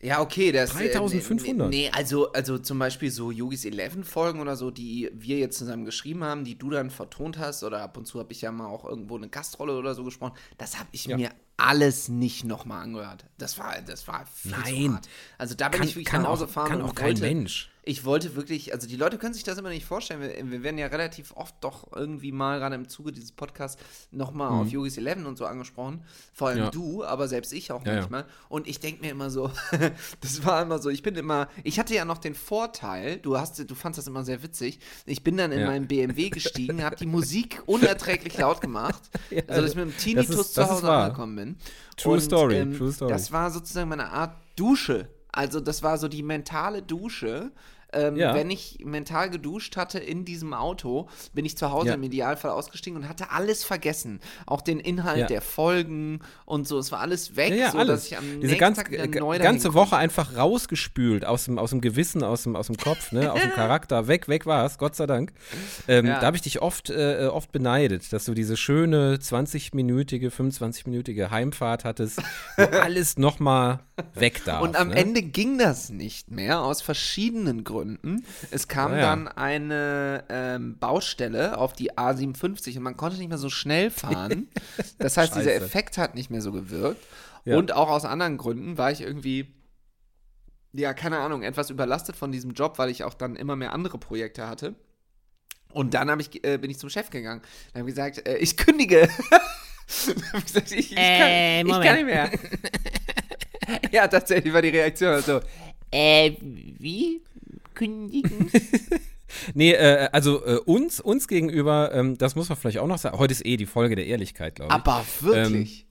Ja, okay, das. 3500. Äh, nee, also, also zum Beispiel so Yogis 11 Folgen oder so, die wir jetzt zusammen geschrieben haben, die du dann vertont hast, oder ab und zu habe ich ja mal auch irgendwo eine Gastrolle oder so gesprochen, das habe ich Ja. mir alles nicht nochmal angehört. Das war, das war viel zu Nein. hart. Also da bin Kann, ich wirklich kann nach Hause fahren kann und auch kein wollte, Mensch. Ich wollte wirklich, also die Leute können sich das immer nicht vorstellen. Wir, wir werden ja relativ oft doch irgendwie mal, gerade im Zuge dieses Podcasts, nochmal auf Yogis 11 und so angesprochen. Vor allem Mhm. Ja. du, aber selbst ich auch Ja, ja. manchmal. Und ich denke mir immer so, das war immer so, ich bin immer, ich hatte ja noch den Vorteil, du hast, du fandst das immer sehr witzig. Ich bin dann in Ja. meinen BMW gestiegen, habe die Musik unerträglich laut gemacht, also dass ich mit dem Tinnitus ist- zu Hause angekommen bin. True Und, story, ähm, true story. Das war sozusagen meine Art Dusche. Also das war so die mentale Dusche. Ähm, Ja. Wenn ich mental geduscht hatte in diesem Auto, bin ich zu Hause Ja. im Idealfall ausgestiegen und hatte alles vergessen. Auch den Inhalt Ja. der Folgen und so. Es war alles weg, Ja, so alles. dass ich am Diese ganz, äh, ganze. Woche einfach rausgespült aus dem, aus dem Gewissen, aus dem, aus dem Kopf, ne, aus dem Charakter. Weg, weg war es, Gott sei Dank. Ähm. Da habe ich dich oft, äh, oft beneidet, dass du diese schöne 20-minütige, 25-minütige Heimfahrt hattest, wo alles nochmal weg darf. Und am ne? Ende ging das nicht mehr, aus verschiedenen Gründen. Es kam Ah, ja. dann eine ähm, Baustelle auf die A57 und man konnte nicht mehr so schnell fahren. Das heißt, dieser. Effekt hat nicht mehr so gewirkt. Ja. Und auch aus anderen Gründen war ich irgendwie, ja, keine Ahnung, etwas überlastet von diesem Job, weil ich auch dann immer mehr andere Projekte hatte. Und dann hab ich, äh, bin ich zum Chef gegangen. Dann habe ich gesagt, äh, ich kündige. Ich gesagt, ich, ich, kann, Äh, ich kann nicht mehr. ja, tatsächlich war die Reaktion so, Äh, wie? Kündigen? Nee, äh, also äh, uns, uns gegenüber, ähm, das muss man vielleicht auch noch sagen, heute ist eh die Folge der Ehrlichkeit, glaube ich. Aber wirklich.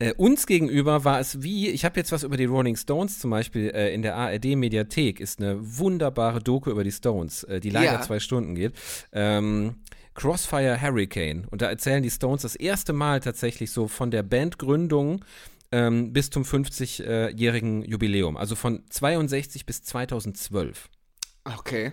Äh, uns gegenüber war es wie, ich habe jetzt was über die Rolling Stones zum Beispiel äh, in der ARD-Mediathek, ist eine wunderbare Doku über die Stones, äh, die leider Ja. zwei Stunden geht. Ähm, Crossfire Hurricane. Und da erzählen die Stones das erste Mal tatsächlich so von der Bandgründung ähm, bis zum 50-jährigen Jubiläum. Also von 62 bis 2012 Okay.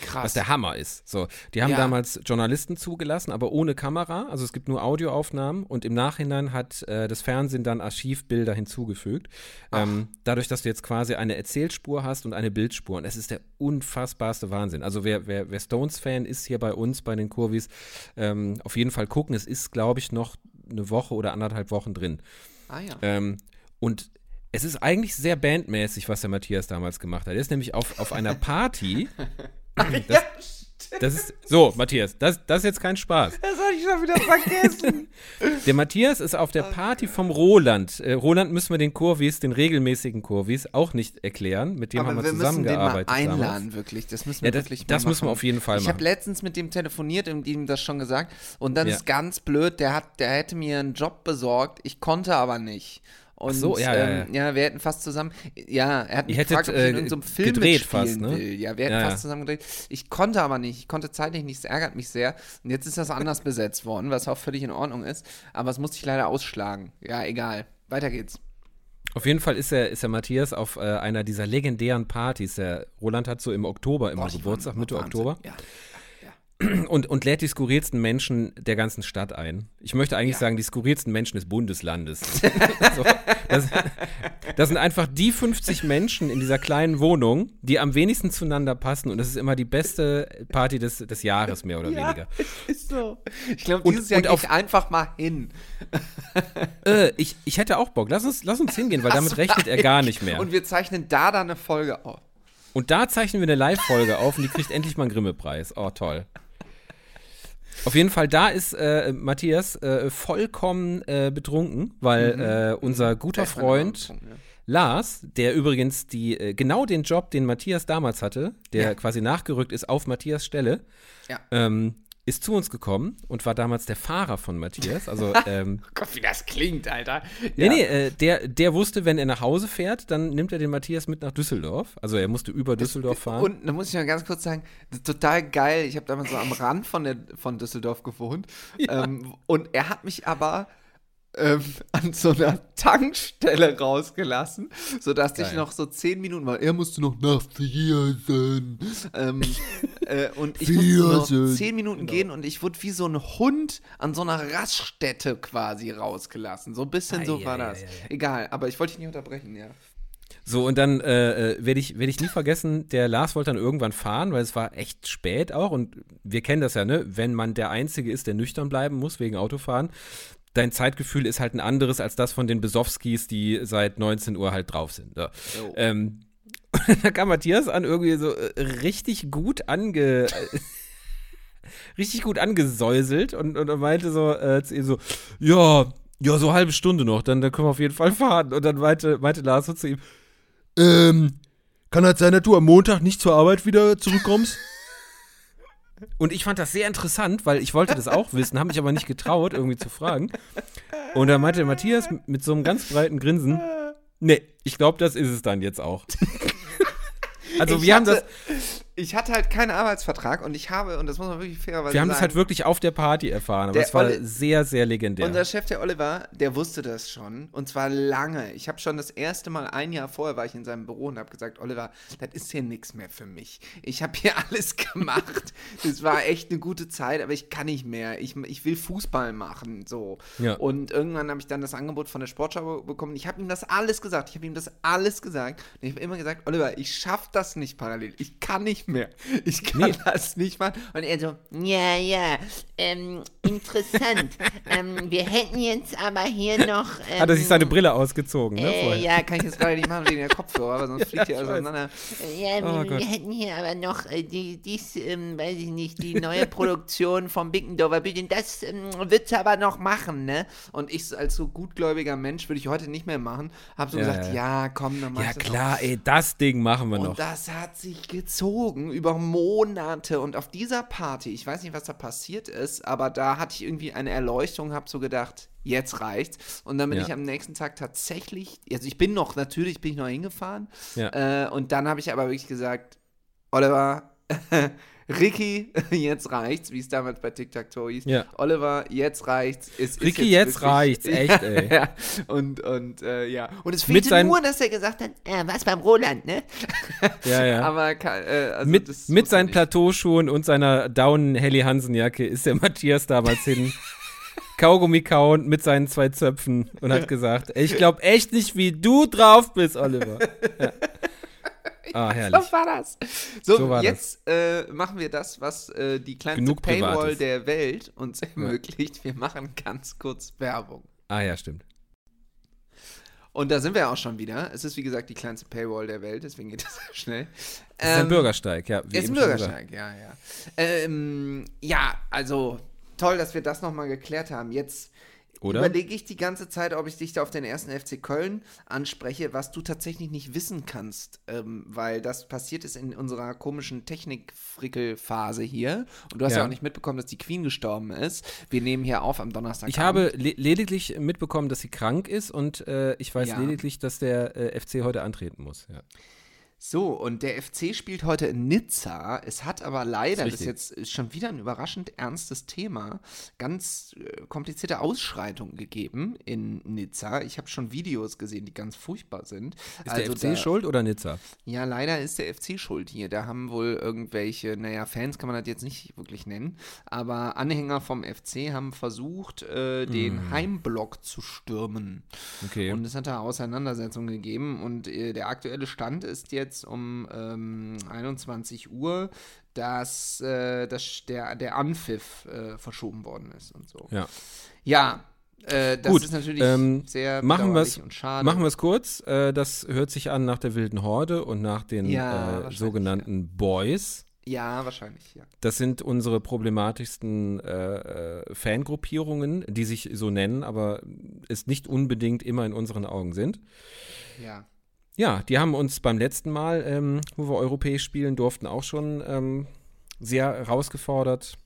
Krass. was der Hammer ist. So, die haben Ja. damals Journalisten zugelassen, aber ohne Kamera. Also es gibt nur Audioaufnahmen und im Nachhinein hat äh, das Fernsehen dann Archivbilder hinzugefügt. Ähm, dadurch, dass du jetzt quasi eine Erzählspur hast und eine Bildspur. Und es ist der unfassbarste Wahnsinn. Also wer, wer, wer Stones-Fan ist hier bei uns, bei den Kurvis, ähm, auf jeden Fall gucken. Es ist, glaube ich, noch eine Woche oder anderthalb Wochen drin. ah ja. Ähm, und es ist eigentlich sehr bandmäßig, was der Matthias damals gemacht hat. Er ist nämlich auf, auf einer Party. Das, das ist so, Matthias, das, das ist jetzt kein Spaß. Das habe ich schon wieder vergessen. Der Matthias ist auf der Party vom Roland. Äh, Roland müssen wir den Kurvis, den regelmäßigen Kurvis, auch nicht erklären. Mit dem Aber haben wir, wir müssen den mal zusammengearbeitet. einladen, damals. wirklich. Das müssen wir Ja, das, wirklich das müssen wir machen. auf jeden Fall Ich habe machen. letztens mit dem telefoniert und ihm das schon gesagt. Und dann Ja. ist ganz blöd, der, hat, der hätte mir einen Job besorgt. Ich konnte aber nicht. Und, so, ja, ja, ähm, ja, wir hätten fast zusammen. Ja, er hat mich hättet, gefragt, ob ich in äh, irgendeinem Film gedreht fast, ne? will. Ja, wir hätten Ja, ja. fast zusammen gedreht. Ich konnte aber nicht. Ich konnte zeitlich nicht. Es ärgert mich sehr. Und jetzt ist das anders besetzt worden, was auch völlig in Ordnung ist. Aber es musste ich leider ausschlagen. Ja, egal. Weiter geht's. Auf jeden Fall ist er, ist der Matthias auf äh, einer dieser legendären Partys. Der Roland hat so im Oktober immer Boah, Geburtstag, Mitte Wahnsinn. Oktober. Ja. Und, und lädt die skurrilsten Menschen der ganzen Stadt ein. Ich möchte eigentlich Ja. sagen, die skurrilsten Menschen des Bundeslandes. so, das, das sind einfach die 50 Menschen in dieser kleinen Wohnung, die am wenigsten zueinander passen und das ist immer die beste Party des, des Jahres, mehr oder weniger. Ist so. Ich glaube, Und- dieses Jahr und gehe auf- ich einfach mal hin. Äh, ich, ich hätte auch Bock. Lass uns, lass uns hingehen, weil damit rechnet er gar nicht mehr. Und Und, wir zeichnen da dann eine Folge auf. da zeichnen wir eine Live-Folge auf und die kriegt endlich mal einen Grimme-Preis. Oh, toll. Auf jeden Fall, da ist äh, Matthias äh, vollkommen äh, betrunken, weil äh, unser guter Der ist Freund Lars, der übrigens die, äh, genau den Job, den Matthias damals hatte, der Ja. quasi nachgerückt ist auf Matthias Stelle, Ja. ähm, ist zu uns gekommen und war damals der Fahrer von Matthias. Also, ähm, Oh Gott, wie das klingt, Alter. nee, nee, äh, der, der wusste, wenn er nach Hause fährt, dann nimmt er den Matthias mit nach Düsseldorf. Also, er musste über Düsseldorf fahren. Und da muss ich mal ganz kurz sagen, total geil. Ich habe damals so am Rand von, der, von Düsseldorf gewohnt. Ähm, und er hat mich aber ähm, an so einer Tankstelle rausgelassen, sodass ich Geil. noch so zehn Minuten war. Er musste noch nach Viersen. Ähm, äh, und ich musste noch zehn Minuten gehen und ich wurde wie so ein Hund an so einer Raststätte quasi rausgelassen. So ein bisschen so Ei, war ei, das. ei. Egal, aber ich wollte dich nicht unterbrechen, ja. So, und dann äh, äh, werde ich, werd ich nie vergessen, der Lars wollte dann irgendwann fahren, weil es war echt spät auch. Und wir kennen das ja, ne? Wenn man der Einzige ist, der nüchtern bleiben muss wegen Autofahren, dein Zeitgefühl ist halt ein anderes als das von den Besowskis, die seit 19 Uhr halt drauf sind. So. Jo. Ähm, und da kam Matthias an, irgendwie so äh, richtig gut ange. richtig gut angesäuselt und, und er meinte so äh, zu ihm so, ja, ja, so halbe Stunde noch, dann, dann können wir auf jeden Fall fahren. Und dann meinte, meinte Lars so zu ihm, Ähm, kann halt sein, dass du am Montag nicht zur Arbeit wieder zurückkommst? Und ich fand das sehr interessant, weil ich wollte das auch wissen, habe mich aber nicht getraut, irgendwie zu fragen. Und da meinte Matthias mit so einem ganz breiten Grinsen, nee, ich glaube, das ist es dann jetzt auch. Also Ich wir haben das, hatte- Ich hatte halt keinen Arbeitsvertrag und ich habe, und das muss man wirklich fairerweise wir haben das sagen, halt wirklich auf der Party erfahren, aber es war Olle- sehr, sehr legendär. Unser Chef, der Oliver, der wusste das schon. Und zwar lange. Ich habe schon das erste Mal, ein Jahr vorher, war ich in seinem Büro und habe gesagt, Oliver, das ist hier nichts mehr für mich. Ich habe hier alles gemacht. Das war echt eine gute Zeit, aber ich kann nicht mehr. Ich, ich will Fußball machen. So. Ja. Und irgendwann habe ich dann das Angebot von der Sportschau bekommen. Ich habe ihm das alles gesagt. Ich habe ihm das alles gesagt. Und ich habe immer gesagt, Oliver, ich schaffe das nicht parallel. Ich kann nicht nicht mehr. Ich kann das nicht machen. Und er so, Ja, ja, ähm, interessant. ähm, wir hätten jetzt aber hier noch. Ähm, Hat er sich seine Brille ausgezogen, ne? äh, ja, kann ich jetzt gerade nicht machen wegen der Kopfhörer, weil sonst fliegt hier alles auseinander. Ja, Oh wir, Gott. hätten hier aber noch äh, die, dies, ähm, weiß ich nicht, die neue Produktion vom Bickendorfer Bühnen. Das ähm, wird's aber noch machen, ne? Und ich als so gutgläubiger Mensch würde ich heute nicht mehr machen. Hab so Ja, gesagt, ja. ja, komm, dann mach Ja, klar, ey, das Ding machen wir Und noch. das hat sich gezogen über Monate. Und auf dieser Party, ich weiß nicht, was da passiert ist, aber da hatte ich irgendwie eine Erleuchtung, habe so gedacht, jetzt reicht's. Und dann bin Ja. ich am nächsten Tag tatsächlich, also ich bin noch, natürlich bin ich noch hingefahren. Ja. Äh, und dann habe ich aber wirklich gesagt, Oliver, Ricky, jetzt reicht's, wie es damals bei Tic-Tac-Toe hieß. Ja. Oliver, jetzt reicht's. Es Ricky, jetzt wirklich- reicht's, echt, ey. ja. Und, und äh, ja. Und es fehlte nur, dass er gesagt hat, Äh, was beim Roland, ne? Ja, ja. aber äh, also mit, mit seinen. Plateauschuhen und seiner Down Helly Hansen Jacke ist der Matthias damals hin. Kaugummi kauen mit seinen zwei Zöpfen und hat gesagt, ich glaube echt nicht, wie du drauf bist, Oliver. Ja. Ah, herrlich. So war das. So, So war jetzt Äh, machen wir das, was äh, die kleinste Genug Paywall Privates. der Welt uns ermöglicht. Wir machen ganz kurz Werbung. Ah, ja, stimmt. Und da sind wir auch schon wieder. Es ist, wie gesagt, die kleinste Paywall der Welt, deswegen geht das schnell. Das ist ein Bürgersteig, ja. wie Ist ein. Bürgersteig, ja, ja. Ähm, ja, also toll, dass wir das nochmal geklärt haben. Jetzt Oder? überlege ich die ganze Zeit, ob ich dich da auf den ersten FC Köln anspreche, was du tatsächlich nicht wissen kannst, ähm, weil das passiert ist in unserer komischen Technik-Frickel-Phase hier. Und du hast ja. Ja. auch nicht mitbekommen, dass die Queen gestorben ist. Wir nehmen hier auf am Donnerstag. Ich habe le lediglich mitbekommen, dass sie krank ist und äh, ich weiß Ja. lediglich, dass der äh, FC heute antreten muss. Ja. So, und der FC spielt heute in Nizza. Es hat aber leider, Das das ist ist jetzt schon wieder ein überraschend ernstes Thema, ganz äh, komplizierte Ausschreitungen gegeben in Nizza. Ich habe schon Videos gesehen, die ganz furchtbar sind. Ist Also der FC da- schuld oder Nizza? Ja, leider ist der FC schuld hier. Da haben wohl irgendwelche, naja, Fans kann man das jetzt nicht wirklich nennen, aber Anhänger vom FC haben versucht, äh, den Heimblock zu stürmen. Okay. Und es hat da Auseinandersetzungen gegeben und äh, der aktuelle Stand ist jetzt um ähm, 21 Uhr, dass, äh, dass der, der Anpfiff äh, verschoben worden ist und so. ja. Ja, äh, das Gut, ist natürlich ähm, sehr machen und schade. Machen wir es kurz. Äh, das hört sich an nach der wilden Horde und nach den Ja, äh, sogenannten Boys. ja, wahrscheinlich, ja. Das sind unsere problematischsten äh, äh, Fangruppierungen, die sich so nennen, aber es nicht unbedingt immer in unseren Augen sind. Ja. Ja, die haben uns beim letzten Mal, ähm, wo wir europäisch spielen durften, auch schon ähm, sehr herausgefordert.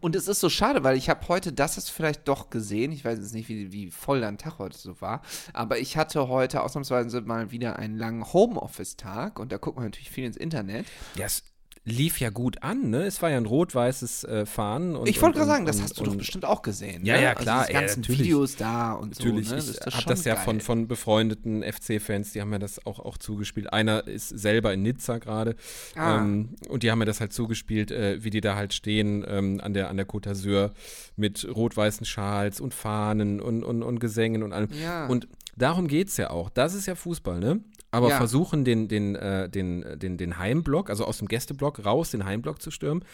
Und es ist so schade, weil ich habe heute, das du vielleicht doch gesehen, ich weiß jetzt nicht, wie, wie voll dein Tag heute so war, aber ich hatte heute ausnahmsweise mal wieder einen langen Homeoffice-Tag und da guckt man natürlich viel ins Internet. Ja, es lief ja gut an, ne? Es war ja ein rot-weißes äh, Fahnen. Und, ich wollte und- gerade sagen, und- das hast du doch und- bestimmt auch gesehen. Ja, ne? ja, also klar, diese ja, ganzen natürlich. Videos da und Natürlich, so. Ne? ich habe das ja geil. von, von befreundeten FC-Fans, die haben mir das auch, auch zugespielt. Einer ist selber in Nizza gerade Ah. ähm, und die haben mir das halt zugespielt, äh, wie die da halt stehen ähm, an der, an der Côte d'Azur mit rot-weißen Schals und Fahnen und, und, und Gesängen und allem. Ja. Und darum geht es ja auch. Das ist ja Fußball, ne? Aber Ja. versuchen, den, den, äh, den, den, den Heimblock, also aus dem Gästeblock raus, den Heimblock zu stürmen.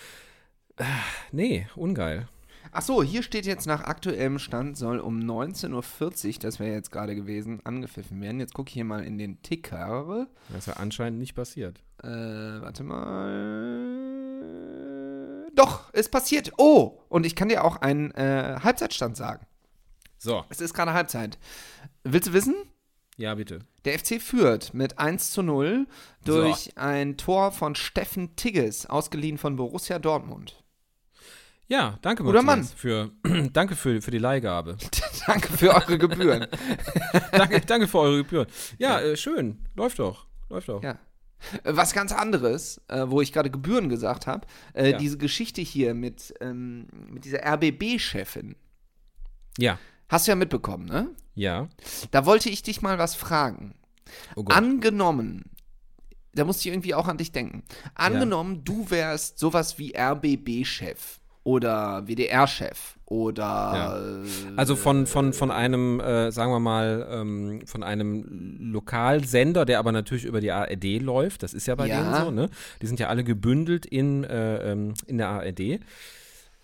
Ah, nee, ungeil. Ach so, hier steht jetzt nach aktuellem Stand soll um 19.40 Uhr, das wäre jetzt gerade gewesen, angepfiffen werden. Jetzt gucke ich hier mal in den Ticker. Das ist ja anscheinend nicht passiert. Äh, warte mal. Doch, ist passiert. Oh, und ich kann dir auch einen äh, Halbzeitstand sagen. So, Es ist gerade Halbzeit. Willst du wissen? Ja, bitte. Der FC führt mit 1 zu 0 durch ein Tor von Steffen Tigges, ausgeliehen von Borussia Dortmund. Ja, danke, Guter Matthias, Für, danke für, für die Leihgabe. Danke für eure Gebühren. danke, danke für eure Gebühren. Ja, äh, schön. Läuft doch. Läuft doch. Ja. Äh, Was ganz anderes, äh, wo ich gerade Gebühren gesagt habe, äh, Ja. diese Geschichte hier mit, ähm, mit dieser RBB-Chefin. Ja. Hast du ja mitbekommen, ne? Ja. Da wollte ich dich mal was fragen. Oh. Angenommen, da musste ich irgendwie auch an dich denken. Angenommen, du wärst sowas wie RBB-Chef oder WDR-Chef oder. Also von, von, von einem, äh, sagen wir mal, ähm, von einem Lokalsender, der aber natürlich über die ARD läuft. Das ist ja bei Ja. denen so, ne? Die sind ja alle gebündelt in, äh, ähm, in der ARD.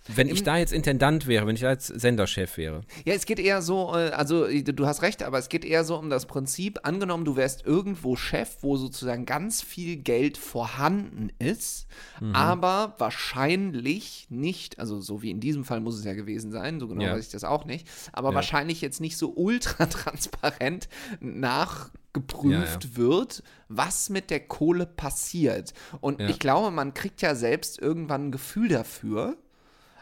Wenn ich da jetzt Intendant wäre, wenn ich da jetzt Senderchef wäre. Ja, es geht eher so, äh, also äh, du hast recht, aber es geht eher so um das Prinzip, angenommen, du wärst irgendwo Chef, wo sozusagen ganz viel Geld vorhanden ist, Mhm. aber wahrscheinlich nicht, also so wie in diesem Fall muss es ja gewesen sein, so genau Ja. weiß ich das auch nicht, aber Ja. wahrscheinlich jetzt nicht so ultra transparent nachgeprüft wird, was mit der Kohle passiert. Und Ja. ich glaube, man kriegt ja selbst irgendwann ein Gefühl dafür.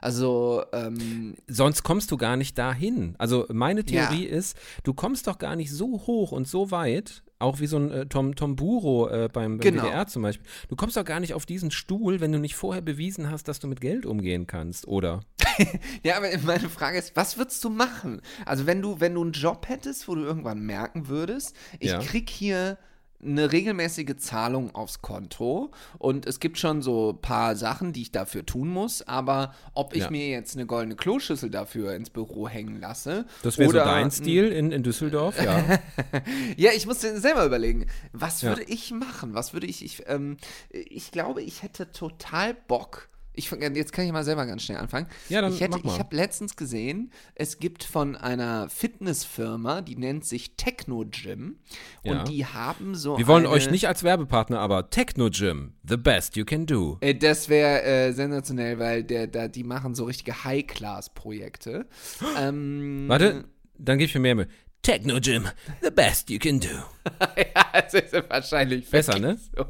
Also, ähm, Sonst kommst du gar nicht dahin. Also meine Theorie ist, du kommst doch gar nicht so hoch und so weit, auch wie so ein äh, Tom, Tom Buro äh, beim, beim Genau. WDR zum Beispiel. Du kommst doch gar nicht auf diesen Stuhl, wenn du nicht vorher bewiesen hast, dass du mit Geld umgehen kannst, oder? Ja, aber meine Frage ist, was würdest du machen? Also wenn du, wenn du einen Job hättest, wo du irgendwann merken würdest, ich Ja. krieg hier eine regelmäßige Zahlung aufs Konto und es gibt schon so ein paar Sachen, die ich dafür tun muss, aber ob ich Ja. mir jetzt eine goldene Kloschüssel dafür ins Büro hängen lasse Das wäre so dein ein- Stil in, in Düsseldorf, ja. Ja, ich muss selber überlegen, was Ja. würde ich machen? Was würde ich, ich, ähm, ich glaube, ich hätte total Bock. Ich, jetzt kann ich mal selber ganz schnell anfangen. Ja, dann ich hätte, mach mal. ich habe letztens gesehen, es gibt von einer Fitnessfirma, die nennt sich Techno Gym Ja. und die haben so Wir wollen euch nicht als Werbepartner, aber Techno Gym, the best you can do. Äh, Das wäre äh, sensationell, weil der, da, die machen so richtige High-Class-Projekte. ähm, Warte, dann gebe ich mir mehr Mühe. Techno Gym, the best you can do. ja, es ist wahrscheinlich Besser, ne? So.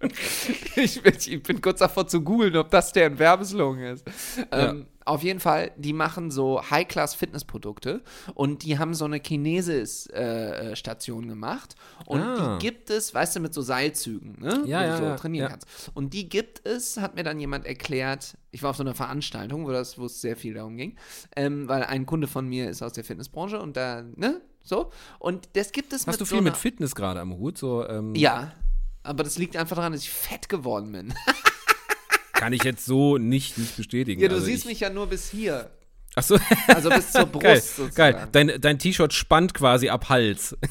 ich, bin, ich bin kurz davor zu googeln, ob das deren Werbeslogan ist. Ähm, auf jeden Fall, die machen so High-Class-Fitnessprodukte und die haben so eine Kinesis-Station gemacht und Ah. die gibt es, weißt du, mit so Seilzügen, ne? Ja, wo ja, du so ja, trainieren ja. kannst. Und die gibt es, hat mir dann jemand erklärt, ich war auf so einer Veranstaltung, wo, das, wo es sehr viel darum ging, ähm, weil ein Kunde von mir ist aus der Fitnessbranche und da, ne, so. Und das gibt es Hast mit du so viel mit einer- Fitness gerade am Hut? So, ähm, ja, aber das liegt einfach daran, dass ich fett geworden bin. Kann ich jetzt so nicht, nicht bestätigen. Ja, du Also siehst ich, mich ja nur bis hier. Ach so, Also bis zur Brust geil, sozusagen. geil. Dein, dein T-Shirt spannt quasi ab Hals.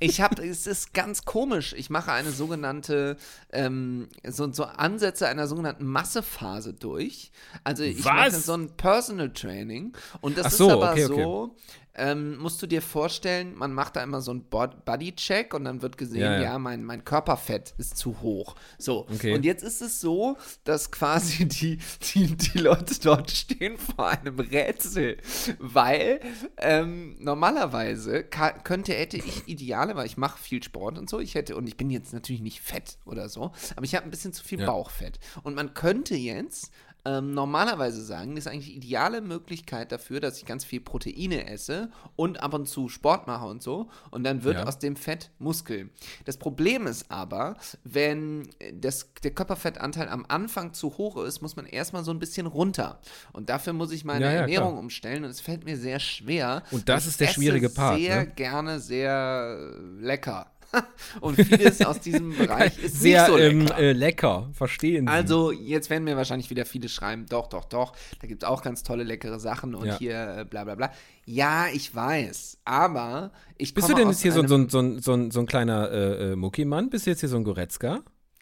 Ich habe, es ist ganz komisch. Ich mache eine sogenannte, ähm, so, so Ansätze einer sogenannten Massephase durch. Also ich mache Was? so ein Personal Training und das so, ist aber okay, okay. so. Ähm, musst du dir vorstellen, man macht da immer so einen Bod- Body-Check und dann wird gesehen, Ja, ja, ja. mein, mein Körperfett ist zu hoch. So. Okay. Und jetzt ist es so, dass quasi die, die, die Leute dort stehen vor einem Rätsel, weil ähm, normalerweise könnte, hätte ich Ideale, weil ich mache viel Sport und so, ich hätte, und ich bin jetzt natürlich nicht fett oder so, aber ich habe ein bisschen zu viel Ja. Bauchfett. Und man könnte jetzt ähm, normalerweise sagen, das ist eigentlich die ideale Möglichkeit dafür, dass ich ganz viel Proteine esse und ab und zu Sport mache und so. Und dann wird Ja. aus dem Fett Muskel. Das Problem ist aber, wenn das, der Körperfettanteil am Anfang zu hoch ist, muss man erstmal so ein bisschen runter. Und dafür muss ich meine Ja, ja, Ernährung klar. umstellen und es fällt mir sehr schwer. Und das ist der schwierige Part, sehr ne? gerne sehr lecker. und vieles aus diesem Bereich ist Sehr so ähm, lecker. äh, lecker, verstehen Sie. Also, jetzt werden mir wahrscheinlich wieder viele schreiben, doch, doch, doch, da gibt es auch ganz tolle, leckere Sachen und Ja. hier äh, bla bla bla. Ja, ich weiß, aber ich Bist du denn jetzt hier so, so, so, so, so ein kleiner äh, äh, Muckimann? Bist du jetzt hier so ein Goretzka?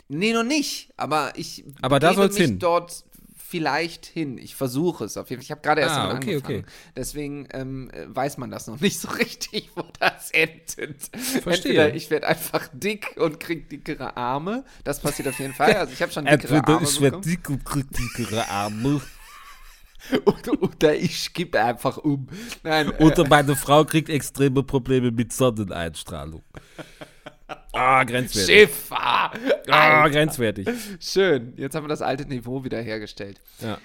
Nee, noch nicht, aber ich Aber da soll's mich hin. dort vielleicht hin. Ich versuche es auf jeden Fall. Ich habe gerade erst Ah, damit okay, angefangen. okay. Deswegen ähm, äh, weiß man das noch nicht so richtig, wo das endet. Verstehe. Entweder ich werde einfach dick und krieg dickere Arme. Das passiert auf jeden Fall. Also ich habe schon dickere Arme bekommen. dick und krieg dickere Arme. Oder, oder ich kippe einfach um. Nein, äh, Oder meine Frau kriegt extreme Probleme mit Sonneneinstrahlung. Ah, grenzwertig. Schiffer. Ah, grenzwertig. Schön. Jetzt haben wir das alte Niveau wieder hergestellt. Ja.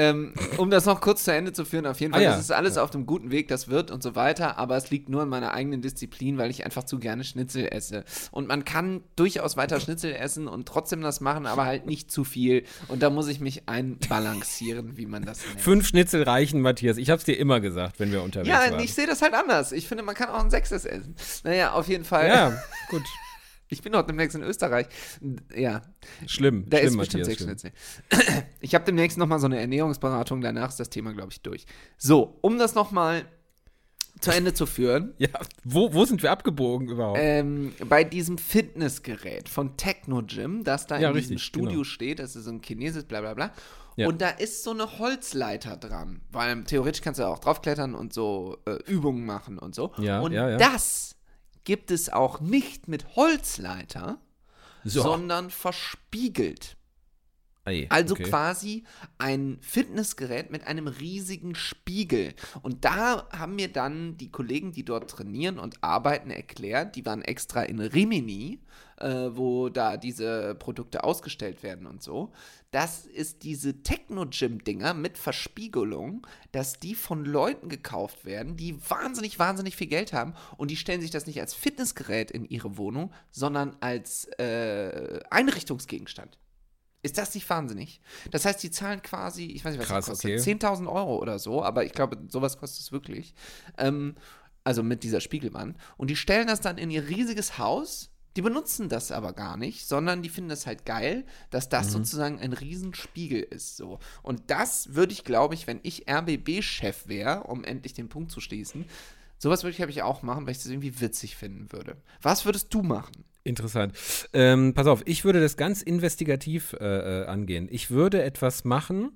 Ähm, um das noch kurz zu Ende zu führen, auf jeden Ah, Fall, ja. das ist alles auf dem guten Weg, das wird und so weiter, aber es liegt nur an meiner eigenen Disziplin, weil ich einfach zu gerne Schnitzel esse. Und man kann durchaus weiter Schnitzel essen und trotzdem das machen, aber halt nicht zu viel. Und da muss ich mich einbalancieren, wie man das nennt. Fünf Schnitzel reichen, Matthias. Ich hab's dir immer gesagt, wenn wir unterwegs Ja, waren. ich sehe das halt anders. Ich finde, man kann auch ein Sechstes essen. Naja, auf jeden Fall. ja, gut. Ich bin auch demnächst in Österreich. Ja, Schlimm. da schlimm, ist bestimmt Matthias, schlimm. Ich habe demnächst nochmal so eine Ernährungsberatung, danach ist das Thema, glaube ich, durch. So, um das nochmal zu Ende zu führen. Ja, wo, wo sind wir abgebogen überhaupt? Ähm, bei diesem Fitnessgerät von Technogym, das da Ja, in diesem richtig, Studio genau. steht, das ist so ein chinesisches, bla bla bla. Ja. Und da ist so eine Holzleiter dran, weil theoretisch kannst du auch draufklettern und so äh, Übungen machen und so. Ja, und ja, ja. das gibt es auch nicht mit Holzleiter, So. sondern verspiegelt. Ei, Also okay. quasi ein Fitnessgerät mit einem riesigen Spiegel. Und da haben mir dann die Kollegen, die dort trainieren und arbeiten, erklärt, die waren extra in Rimini, äh, wo da diese Produkte ausgestellt werden und so. Das ist diese Techno-Gym-Dinger mit Verspiegelung, dass die von Leuten gekauft werden, die wahnsinnig, wahnsinnig viel Geld haben und die stellen sich das nicht als Fitnessgerät in ihre Wohnung, sondern als äh, Einrichtungsgegenstand. Ist das nicht wahnsinnig? Das heißt, die zahlen quasi, ich weiß nicht, was Krass, das kostet, okay. 10.000 Euro oder so, aber ich glaube, sowas kostet es wirklich. Ähm, also mit dieser Spiegelwand. Und die stellen das dann in ihr riesiges Haus. Die benutzen das aber gar nicht, sondern die finden das halt geil, dass Mhm. das sozusagen ein Riesenspiegel ist. So. Und das würde ich, glaube ich, wenn ich RBB-Chef wäre, um endlich den Punkt zu schließen, sowas würde ich, glaube ich, auch machen, weil ich das irgendwie witzig finden würde. Was würdest du machen? Interessant. Ähm, pass auf, ich würde das ganz investigativ äh, äh, angehen. Ich würde etwas machen,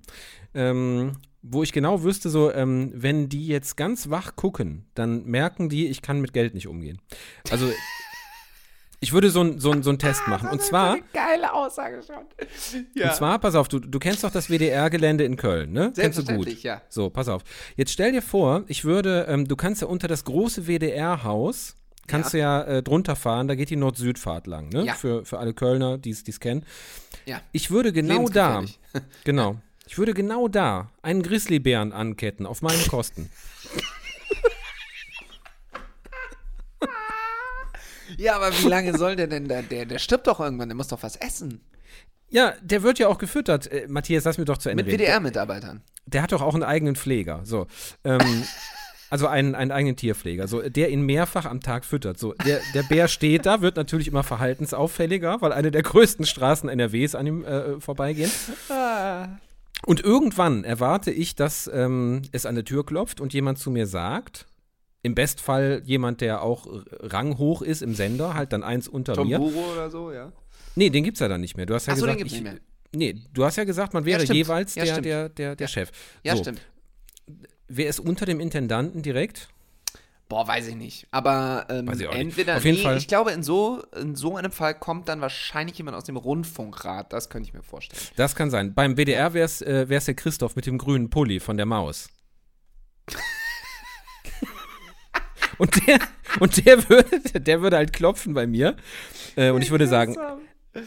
ähm, wo ich genau wüsste, so, ähm, wenn die jetzt ganz wach gucken, dann merken die, ich kann mit Geld nicht umgehen. Also, ich würde so, ein- so, ein- so einen Test machen. Und zwar, geile Aussage schon. und zwar, pass auf, du, du kennst doch das WDR-Gelände in Köln, ne? Kennst du gut. Ja. So, pass auf. Jetzt stell dir vor, ich würde, ähm, du kannst ja unter das große WDR-Haus, kannst du ja äh, drunter fahren, da geht die Nord-Süd-Fahrt lang, ne? Ja. Für, für alle Kölner, die es kennen. Ja. Ich würde genau da, genau, ich würde genau da einen Grizzlybären anketten, auf meine Kosten. Ja, aber wie lange soll der denn da? Der, der stirbt doch irgendwann, der muss doch was essen. Ja, der wird ja auch gefüttert. Äh, Matthias, lass mir doch zu Ende Mit. WDR-Mitarbeitern. Der hat doch auch einen eigenen Pfleger. So. Ähm, also einen, einen eigenen Tierpfleger, so, der ihn mehrfach am Tag füttert. So, der, der Bär steht da, wird natürlich immer verhaltensauffälliger, weil eine der größten Straßen NRWs an ihm äh, vorbeigehen. Und irgendwann erwarte ich, dass ähm, es an der Tür klopft und jemand zu mir sagt, im Bestfall jemand, der auch ranghoch ist im Sender, halt dann eins unter Tom mir. Buro oder so, ja. Nee, den gibt's ja dann nicht mehr. Du hast ja Ach so, den gesagt, gibt's ich, nicht mehr. Nee, du hast ja gesagt, man wäre stimmt. jeweils Ja, der, der, der, der Chef. Ja, so, stimmt. Wer ist unter dem Intendanten direkt? Boah, weiß ich nicht. Aber ähm, Weiß ich auch nicht. entweder, Auf jeden nee, Fall. ich glaube, in so, in so einem Fall kommt dann wahrscheinlich jemand aus dem Rundfunkrat. Das könnte ich mir vorstellen. Das kann sein. Beim WDR wäre es äh, wär's der Christoph mit dem grünen Pulli von der Maus. Und der, und der würde, der würde halt klopfen bei mir. Äh, und ich würde sagen,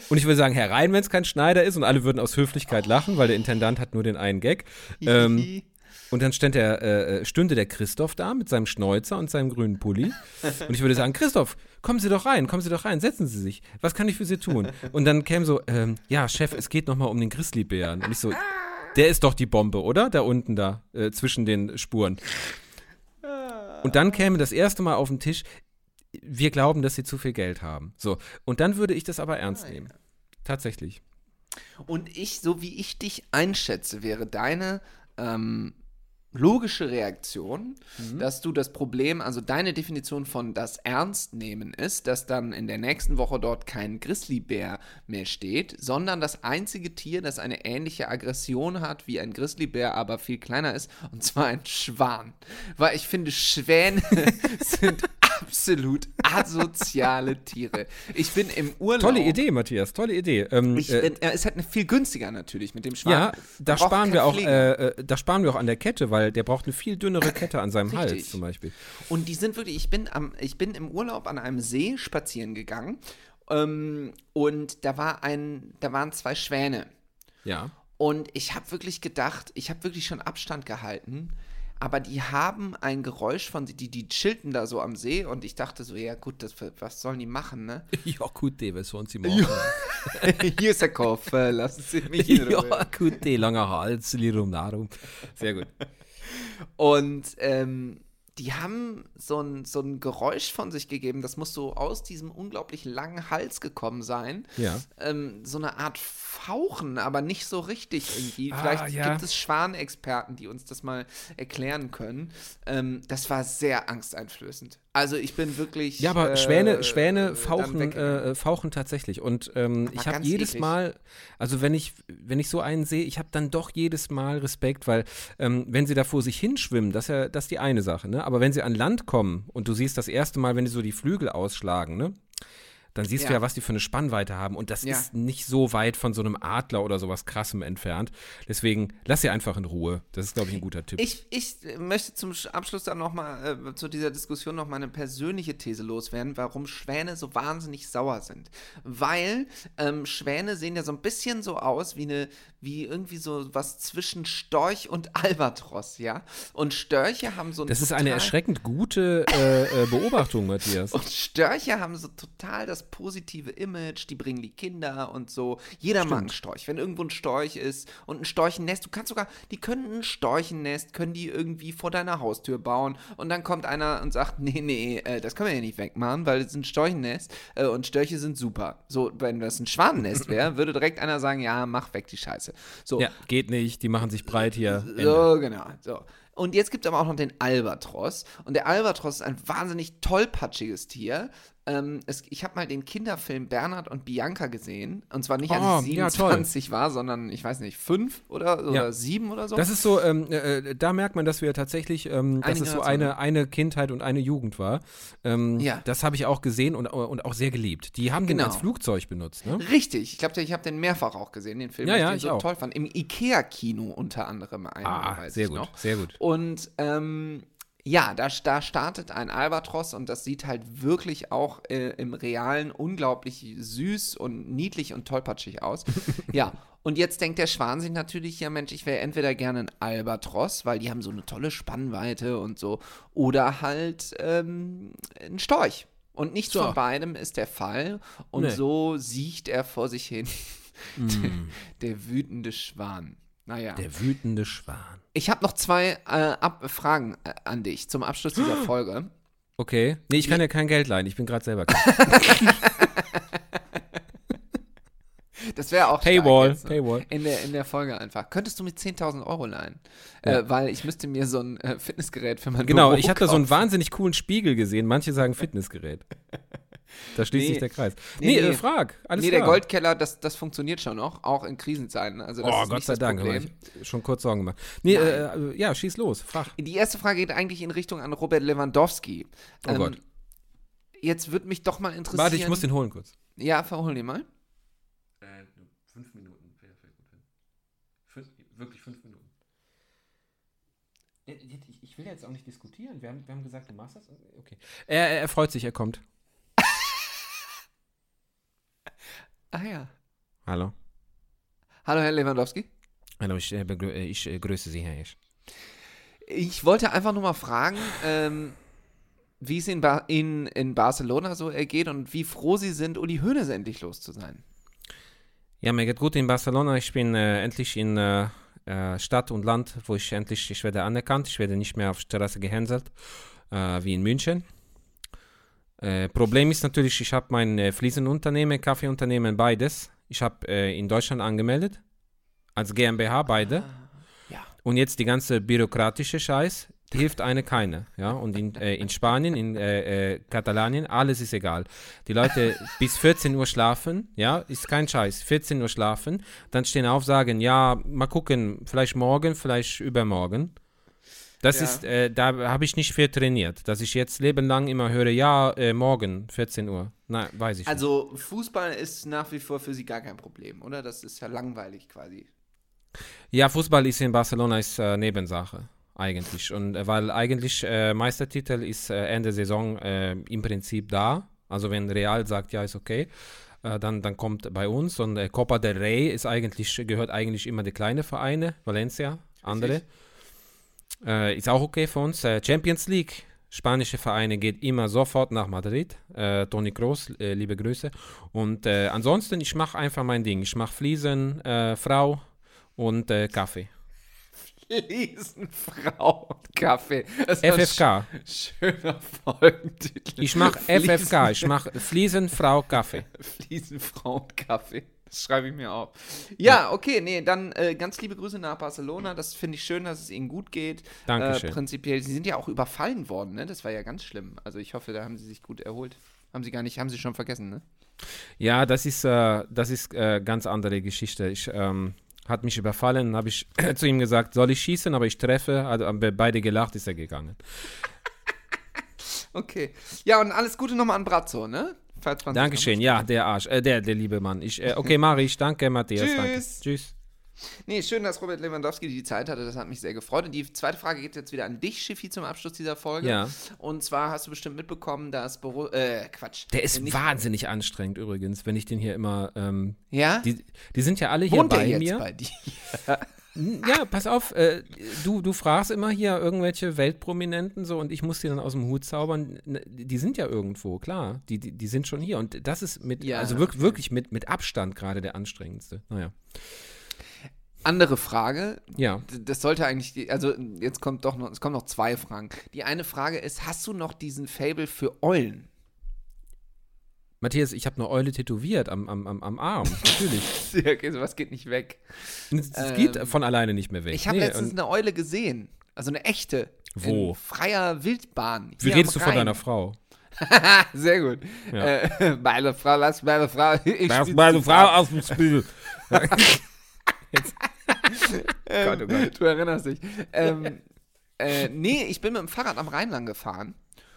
und ich würde sagen, Herr Rhein, wenn es kein Schneider ist, und alle würden aus Höflichkeit lachen, weil der Intendant hat nur den einen Gag. Ähm, und dann stand der, äh, stünde der Christoph da mit seinem Schnäuzer und seinem grünen Pulli. Und ich würde sagen, Christoph, kommen Sie doch rein, kommen Sie doch rein, setzen Sie sich. Was kann ich für Sie tun? Und dann käme so, ähm, ja, Chef, es geht nochmal um den Grizzlybären. Und ich so, der ist doch die Bombe, oder? Da unten da, äh, zwischen den Spuren. Und dann käme das erste Mal auf den Tisch, wir glauben, dass Sie zu viel Geld haben. So. Und dann würde ich das aber ernst nehmen. Tatsächlich. Und ich, so wie ich dich einschätze, wäre deine ähm, logische Reaktion, Mhm. dass du das Problem, also deine Definition von das Ernst nehmen ist, dass dann in der nächsten Woche dort kein Grizzlybär mehr steht, sondern das einzige Tier, das eine ähnliche Aggression hat wie ein Grizzlybär, aber viel kleiner ist, und zwar ein Schwan. Weil ich finde, Schwäne sind absolut asoziale Tiere. Ich bin im Urlaub. Tolle Idee, Matthias, tolle Idee. Ähm, Ich, äh, er ist halt viel günstiger natürlich mit dem Schwan. ja, da Man sparen wir auch, äh, äh, da sparen wir auch an der Kette, weil der braucht eine viel dünnere Kette an seinem Hals Richtig. zum Beispiel. Und die sind wirklich, ich bin, am, ich bin im Urlaub an einem See spazieren gegangen ähm, und da war ein, da waren zwei Schwäne. Ja. Und ich habe wirklich gedacht, ich habe wirklich schon Abstand gehalten, aber die haben ein Geräusch von, die, die chillten da so am See und ich dachte so, ja gut, das, was sollen die machen, ne? Ja, gut, was sollen sie machen? Hier ist der Kopf, lassen Sie mich in Ruhe. ja, gut, langer Hals, lirum narum. Sehr gut. Und ähm, die haben so ein, so ein Geräusch von sich gegeben, das muss so aus diesem unglaublich langen Hals gekommen sein. Ja. Ähm, so eine Art Fauchen, aber nicht so richtig irgendwie. Ah, Vielleicht ja. gibt es Schwanexperten, die uns das mal erklären können. Ähm, das war sehr angsteinflößend. Also ich bin wirklich. Ja, aber äh, Schwäne, Schwäne fauchen, weggegangen. äh, fauchen tatsächlich. Und ähm, ich habe jedes eklig. Mal, also wenn ich, wenn ich so einen sehe, ich habe dann doch jedes Mal Respekt, weil ähm, wenn sie da vor sich hinschwimmen, das ist ja das ist die eine Sache, ne? Aber wenn sie an Land kommen und du siehst das erste Mal, wenn die so die Flügel ausschlagen, ne? Dann siehst du Ja. ja, was die für eine Spannweite haben. Und das Ja. ist nicht so weit von so einem Adler oder sowas krassem entfernt. Deswegen lass sie einfach in Ruhe. Das ist, glaube ich, ein guter Tipp. Ich, ich möchte zum Sch- Abschluss dann nochmal äh, zu dieser Diskussion noch mal eine persönliche These loswerden, warum Schwäne so wahnsinnig sauer sind. Weil ähm, Schwäne sehen ja so ein bisschen so aus wie eine, wie irgendwie so was zwischen Storch und Albatros, ja? Und Störche haben so ein das ist eine erschreckend gute äh, äh, Beobachtung, Matthias. Und Störche haben so total das positive Image, die bringen die Kinder und so. Jeder mag einen Storch. Wenn irgendwo ein Storch ist und ein Storchennest, du kannst sogar, die können ein Storchennest, können die irgendwie vor deiner Haustür bauen und dann kommt einer und sagt, nee, nee, äh, das können wir ja nicht wegmachen, weil es ein Storchennest äh, und Störche sind super. So, wenn das ein Schwanennest wäre, würde direkt einer sagen, ja, mach weg die Scheiße. So, Ja, geht nicht, die machen sich breit hier. Ende. so, genau. So. Und jetzt gibt es aber auch noch den Albatros. Und der Albatros ist ein wahnsinnig tollpatschiges Tier. Ähm, es, ich habe mal den Kinderfilm Bernhard und Bianca gesehen. Und zwar nicht, als Oh, ich ja, toll. 27 war, sondern, ich weiß nicht, fünf oder, oder Ja. sieben oder so. Das ist so, ähm, äh, da merkt man, dass wir tatsächlich, ähm, dass es so eine, eine Kindheit und eine Jugend war. Ähm, Ja. Das habe ich auch gesehen und, und auch sehr geliebt. Die haben den Genau. als Flugzeug benutzt, ne? Richtig. Ich glaube, ich habe den mehrfach auch gesehen, den Film, Ja, ja, ich den ich so auch. toll fand. Im Ikea-Kino unter anderem. einmal, Ah, sehr gut, noch. sehr gut. Und ähm, ja, da, da startet ein Albatros und das sieht halt wirklich auch äh, im Realen unglaublich süß und niedlich und tollpatschig aus. ja, und jetzt denkt der Schwan sich natürlich, ja Mensch, ich wäre entweder gerne ein Albatros, weil die haben so eine tolle Spannweite und so, oder halt ähm, ein Storch. Und nichts So. von beidem ist der Fall. Und Nee. so sieht er vor sich hin. der wütende Schwan. Naja. Der wütende Schwan. Ich habe noch zwei äh, Fragen äh, an dich zum Abschluss dieser Folge. Okay. Nee, ich kann ja kein Geld leihen, ich bin gerade selber krank. Das wäre auch Paywall, jetzt, ne? Paywall. In der, in der Folge einfach. Könntest du mir 10.000 Euro leihen? Ja. Äh, weil ich müsste mir so ein äh, Fitnessgerät für mein Genau, Büro ich habe da so einen wahnsinnig coolen Spiegel gesehen. Manche sagen Fitnessgerät. Da schließt Nee. sich der Kreis. Nee, Nee, nee. Äh, frag. Alles Nee, klar. der Goldkeller, das, das funktioniert schon noch, auch in Krisenzeiten. Also das Oh, ist Gott nicht sei das Dank. schon kurz Sorgen gemacht. Nee, äh, äh, ja, schieß los. Frag. Die erste Frage geht eigentlich in Richtung an Robert Lewandowski. Ähm, Oh Gott. Jetzt würde mich doch mal interessieren. Warte, ich muss den holen kurz. Ja, verhol den mal. fünf Minuten hin. wirklich fünf Minuten. Ich, will jetzt auch nicht diskutieren. Wir haben, wir haben gesagt, du machst das. Okay. Er, er freut sich, er kommt. Ah ja. Hallo. Hallo, Herr Lewandowski. Hallo, ich, äh, äh, ich äh, grüße Sie, Herr Esch. Ich wollte einfach nur mal fragen, ähm, wie es in, ba in, in Barcelona so ergeht und wie froh Sie sind, Uli Hoeneß endlich los zu sein. Ja, mir geht gut in Barcelona. Ich bin äh, endlich in äh, äh, Stadt und Land, wo ich endlich, ich werde anerkannt. Ich werde nicht mehr auf Straße gehänselt, äh, wie in München. Äh, Problem ist natürlich, ich habe mein äh, Fliesenunternehmen, Kaffeeunternehmen, beides. Ich habe äh, in Deutschland angemeldet, als GmbH beide. Ja. Und jetzt die ganze bürokratische Scheiß hilft eine keine. Ja? Und in, äh, in Spanien, in äh, Katalanien, alles ist egal. Die Leute bis 14 Uhr schlafen, ja, ist kein Scheiß, 14 Uhr schlafen, dann stehen auf, sagen, ja, mal gucken, vielleicht morgen, vielleicht übermorgen. Das Ja. ist, äh, da habe ich nicht viel trainiert, dass ich jetzt lebenlang immer höre, ja, äh, morgen, 14 Uhr. Nein, weiß ich nicht. Also Fußball ist nach wie vor für Sie gar kein Problem, oder? Das ist ja langweilig quasi. Ja, Fußball ist in Barcelona ist äh, Nebensache eigentlich und äh, weil eigentlich äh, Meistertitel ist äh, Ende Saison im Prinzip da. Also wenn Real sagt, ja ist okay, dann dann kommt bei uns und äh, Copa del Rey ist eigentlich gehört eigentlich immer die kleine Vereine, Valencia, andere. Äh, ist auch okay für uns. Äh, Champions League, spanische Vereine geht immer sofort nach Madrid. Äh, Toni Kroos, äh, liebe Grüße. Und äh, ansonsten, ich mache einfach mein Ding. Ich mache Fliesen, äh, Frau und Kaffee. Fliesenfrauenkaffee. Das war FFK. ein sch- Schöner Folgentitel. Ich mach FFK, ich mach Fliesenfrau Kaffee. Fliesenfrauenkaffee. Das schreibe ich mir auf. Ja, okay, nee, dann äh, ganz liebe Grüße nach Barcelona. Das finde ich schön, dass es Ihnen gut geht. Dankeschön. Äh, prinzipiell, Sie sind ja auch überfallen worden, ne? Das war ja ganz schlimm. Also ich hoffe, da haben Sie sich gut erholt. Haben Sie gar nicht, haben Sie schon vergessen, ne? Ja, das ist, äh, das ist äh, ganz andere Geschichte. Ich ähm, hat mich überfallen, habe ich zu ihm gesagt, soll ich schießen, aber ich treffe, also haben wir beide gelacht, ist er gegangen. Okay. Ja, und alles Gute nochmal an Brazzo, ne? Falls man sich Dankeschön, noch- ja, der Arsch, äh, der, der liebe Mann. Ich, äh, okay, mach ich, danke, Matthias, danke. Tschüss. Tschüss. Nee, schön, dass Robert Lewandowski die Zeit hatte. Das hat mich sehr gefreut. Und die zweite Frage geht jetzt wieder an dich, Schiffi, zum Abschluss dieser Folge. Ja. Und zwar hast du bestimmt mitbekommen, dass Boro äh, Quatsch. Der ist Nicht- wahnsinnig anstrengend übrigens, wenn ich den hier immer, ähm, Ja? die, die sind ja alle hier Wohnt bei der jetzt mir. bei dir? Ja, pass auf, äh, du, du fragst immer hier irgendwelche Weltprominenten so und ich muss die dann aus dem Hut zaubern. Die sind ja irgendwo, klar. Die, die, die sind schon hier. Und das ist mit, Ja, also wirklich, wirklich mit, mit Abstand gerade der anstrengendste. Naja. Andere Frage. Ja. Das sollte eigentlich, also jetzt kommt doch noch, es kommen noch zwei Fragen. Die eine Frage ist, hast du noch diesen Fable für Eulen? Matthias, ich habe eine Eule tätowiert am, am, am, Arm. Natürlich. Ja, okay, sowas geht nicht weg. Es Ähm, geht von alleine nicht mehr weg. Ich habe Nee, letztens eine Eule gesehen. Also eine echte. Wo? In freier Wildbahn. Wie redest du von deiner Frau? Sehr gut. Ja. Äh, meine Frau, lass meine Frau. Ich Lass meine Frau aus dem Spiel. Ähm, Gott, oh Gott. Du erinnerst dich. Ähm, äh, nee, ich bin mit dem Fahrrad am Rhein lang gefahren.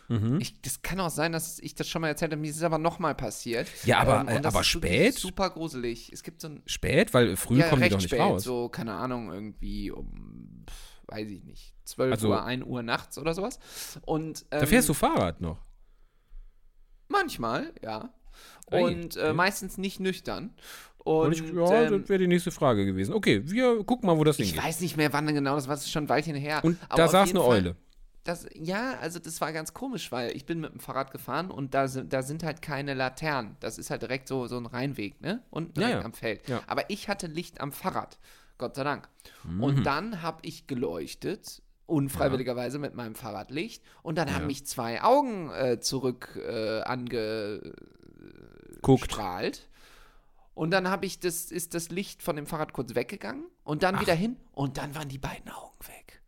Mhm. Ich, das kann auch sein, dass ich das schon mal erzählt habe. Mir ist es aber nochmal passiert. Ja, aber- äh, das aber spät? Super gruselig. Es gibt so ein. Spät, weil früh ja, kommen die doch nicht spät, raus. so, keine Ahnung, irgendwie um, weiß ich nicht, 12 Also- Uhr, 1 Uhr nachts oder sowas. Und, ähm, Da fährst du Fahrrad noch. Manchmal, ja. Und äh, meistens nicht nüchtern. Und Und ich, ja, ähm, das wäre die nächste Frage gewesen. Okay, wir gucken mal, wo das ich hingeht. weiß nicht mehr, wann genau das war. Das ist schon ein Weilchen her. Und da saß eine Fall- Eule. Das, ja, also das war ganz komisch, weil ich bin mit dem Fahrrad gefahren und da sind, da sind halt keine Laternen. Das ist halt direkt so, so ein Rheinweg, ne? Und Ja, direkt ja. am Feld. Ja. Aber ich hatte Licht am Fahrrad. Gott sei Dank. Mhm. Und dann habe ich geleuchtet, unfreiwilligerweise mit meinem Fahrradlicht. Und dann haben mich zwei Augen äh, zurück äh, angestrahlt. Und dann habe ich das, ist das Licht von dem Fahrrad kurz weggegangen und dann wieder hin und dann waren die beiden Augen weg.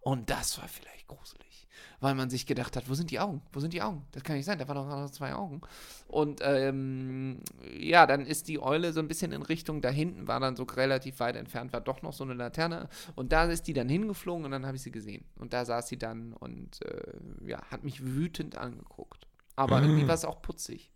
Und das war vielleicht gruselig, weil man sich gedacht hat, wo sind die Augen? Wo sind die Augen? Das kann nicht sein, da waren doch noch zwei Augen. Und ähm, ja, dann ist die Eule so ein bisschen in Richtung da hinten, war dann so relativ weit entfernt, war doch noch so eine Laterne. Und da ist die dann hingeflogen und dann habe ich sie gesehen. Und da saß sie dann und äh, ja, hat mich wütend angeguckt. Aber irgendwie war es auch putzig.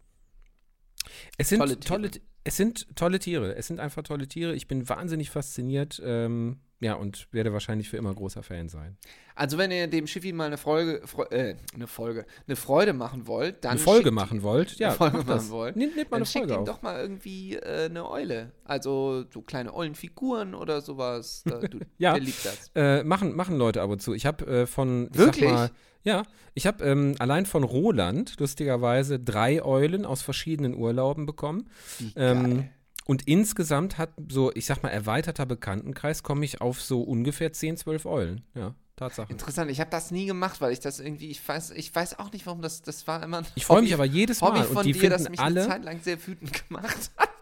Es sind Tolle tolle, Tiere. es sind tolle Tiere. Es sind einfach tolle Tiere. Ich bin wahnsinnig fasziniert. Ähm, ja, und werde wahrscheinlich für immer großer Fan sein. Also wenn ihr dem Schiffi mal eine Folge, Fre äh, eine Folge, eine Freude machen wollt, dann Eine Folge schickt- machen wollt? Ja, eine Folge machen das. wollt, Nehmt, nehmt mal dann eine schickt Folge ihm auf. doch mal irgendwie äh, eine Eule. Also so kleine Eulenfiguren oder sowas. Da, du, Ja. Der liebt das. Äh, machen, machen Leute ab und zu. Ich habe äh, von. Ich Wirklich? Mal, ja, ich habe ähm, allein von Roland lustigerweise drei Eulen aus verschiedenen Urlauben bekommen. Wie Ähm, geil. Und insgesamt hat so, ich sag mal, erweiterter Bekanntenkreis, komme ich auf so ungefähr 10, 12 Eulen. Ja, Tatsache. Interessant, ich habe das nie gemacht, weil ich das irgendwie, ich weiß, ich weiß auch nicht, warum das, das war immer ein Ich freue Hobby- mich aber jedes Hobby Mal. von Und die dir, das mich eine alle. Zeit lang sehr wütend gemacht hat.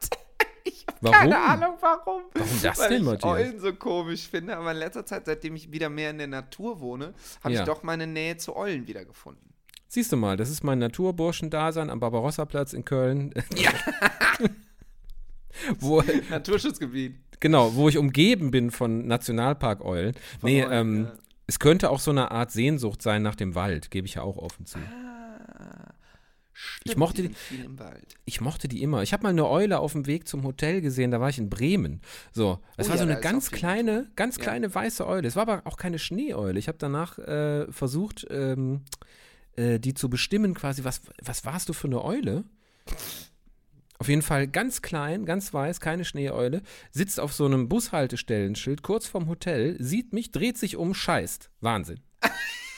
Ich habe keine Ahnung, warum. Warum das Weil denn, ich Matthias? Eulen so komisch finde, aber in letzter Zeit, seitdem ich wieder mehr in der Natur wohne, habe Ja. ich doch meine Nähe zu Eulen wiedergefunden. Siehst du mal, das ist mein Naturburschendasein am Barbarossa-Platz in Köln. Ja. wo, Naturschutzgebiet. genau, wo ich umgeben bin von Nationalparkeulen. Nee, Eulen, ähm, ja. es könnte auch so eine Art Sehnsucht sein nach dem Wald, gebe ich ja auch offen zu. Stimmt, mochte die. Ich mochte die immer. Ich habe mal eine Eule auf dem Weg zum Hotel gesehen, da war ich in Bremen. So, das Oh war ja, so eine ganz kleine, ganz Ja. kleine weiße Eule. Es war aber auch keine Schneeeule. Ich habe danach äh, versucht, ähm, äh, die zu bestimmen, quasi, was, was warst du für eine Eule? Auf jeden Fall ganz klein, ganz weiß, keine Schneeeule, sitzt auf so einem Bushaltestellenschild kurz vorm Hotel, sieht mich, dreht sich um, scheißt. Wahnsinn.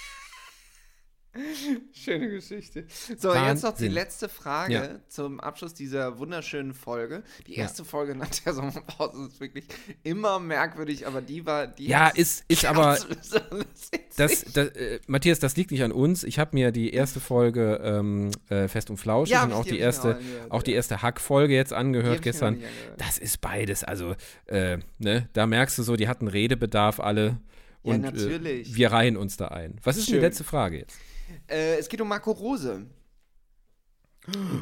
Schöne Geschichte. So, jetzt noch die Wahnsinn. letzte Frage Ja. zum Abschluss dieser wunderschönen Folge. Die Ja. erste Folge nach der Sommerpause ist wirklich immer merkwürdig, aber die war die Ja, ist- ist aber- Das, das, äh, Matthias, das liegt nicht an uns. Ich habe mir die erste Folge ähm, äh, Fest und Flauschig Ja, und auch die erste, auch die ja. erste Hack-Folge jetzt Die angehört gestern. angehört. Das ist beides. Also, äh, ne, da merkst du so, die hatten Redebedarf alle. Ja, Und natürlich. Äh, wir reihen uns da ein. Was ist Schön. die letzte Frage jetzt? Äh, es geht um Marco Rose.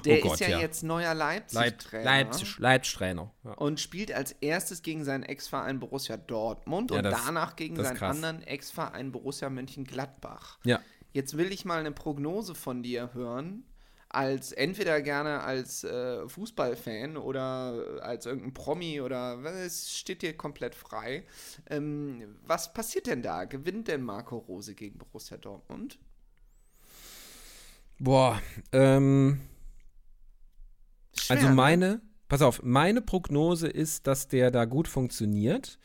Der Oh Gott, ist ja, ja. jetzt neuer Leipzig-Trainer. Leipzig, Leipzig-Trainer. Ja. Und spielt als erstes gegen seinen Ex-Verein Borussia Dortmund Ja, und das- danach gegen seinen krass. anderen Ex-Verein Borussia Mönchengladbach. ja. Jetzt will ich mal eine Prognose von dir hören, als entweder gerne als äh, Fußballfan oder als irgendein Promi oder es steht dir komplett frei. Ähm, was passiert denn da? Gewinnt denn Marco Rose gegen Borussia Dortmund? Boah, ähm, Schwer, also ne? meine, pass auf, meine Prognose ist, dass der da gut funktioniert,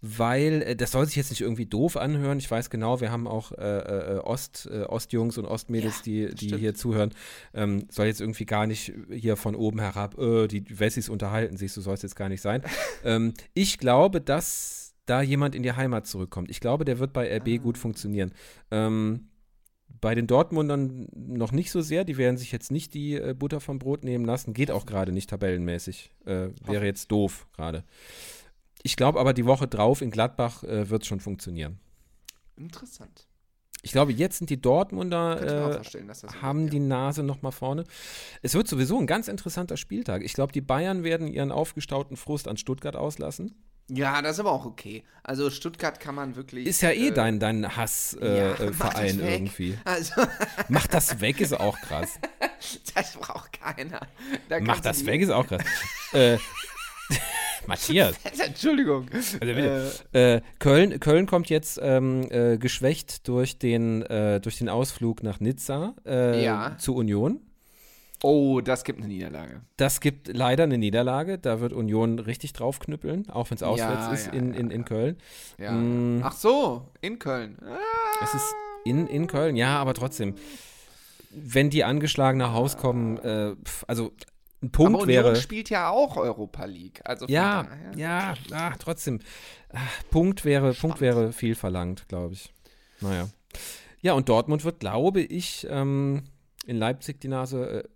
weil, äh, das soll sich jetzt nicht irgendwie doof anhören. Ich weiß genau, wir haben auch äh, äh, Ost, äh, Ostjungs und Ostmädels, Ja, die, die stimmt. hier zuhören. Ähm, soll jetzt irgendwie gar nicht hier von oben herab, äh, die Wessis unterhalten sich, so soll es jetzt gar nicht sein. ähm, ich glaube, dass da jemand in die Heimat zurückkommt. Ich glaube, der wird bei RB gut funktionieren. Ähm, bei den Dortmundern noch nicht so sehr. Die werden sich jetzt nicht die äh, Butter vom Brot nehmen lassen. Geht auch gerade nicht tabellenmäßig. Äh, wäre jetzt doof gerade. Ich glaube aber, die Woche drauf in Gladbach äh, wird es schon funktionieren. Interessant. Ich glaube, jetzt sind die Dortmunder äh, das haben wird, die. Nase noch mal vorne. Es wird sowieso ein ganz interessanter Spieltag. Ich glaube, die Bayern werden ihren aufgestauten Frust an Stuttgart auslassen. Ja, das ist aber auch okay. Also Stuttgart kann man wirklich. Ist ja eh äh, dein, dein Hassverein ja, äh, Verein weg. irgendwie. Also, Mach das weg, ist auch krass. das braucht keiner. Da Mach das weg, ist auch krass. äh, Matthias. Entschuldigung. Also bitte. Äh, Köln, Köln kommt jetzt ähm, äh, geschwächt durch den, äh, durch den Ausflug nach Nizza äh, Ja. zu Union. Oh, das gibt eine Niederlage. Das gibt leider eine Niederlage. Da wird Union richtig draufknüppeln, auch wenn es auswärts Ja, ist ja, in, in, in. Köln. Ja. Mm. Ach so, in Köln. Ah, Es ist in, in Köln, ja, aber trotzdem. Wenn die angeschlagen nach Haus kommen, äh, also ein Punkt aber Union wäre. spielt ja auch Europa League. Also Ja, daher. ja, ah, trotzdem. Ah, Punkt wäre, Punkt wäre viel verlangt, glaube ich. Naja. Ja, und Dortmund wird, glaube ich, ähm, in Leipzig die Nase. Äh,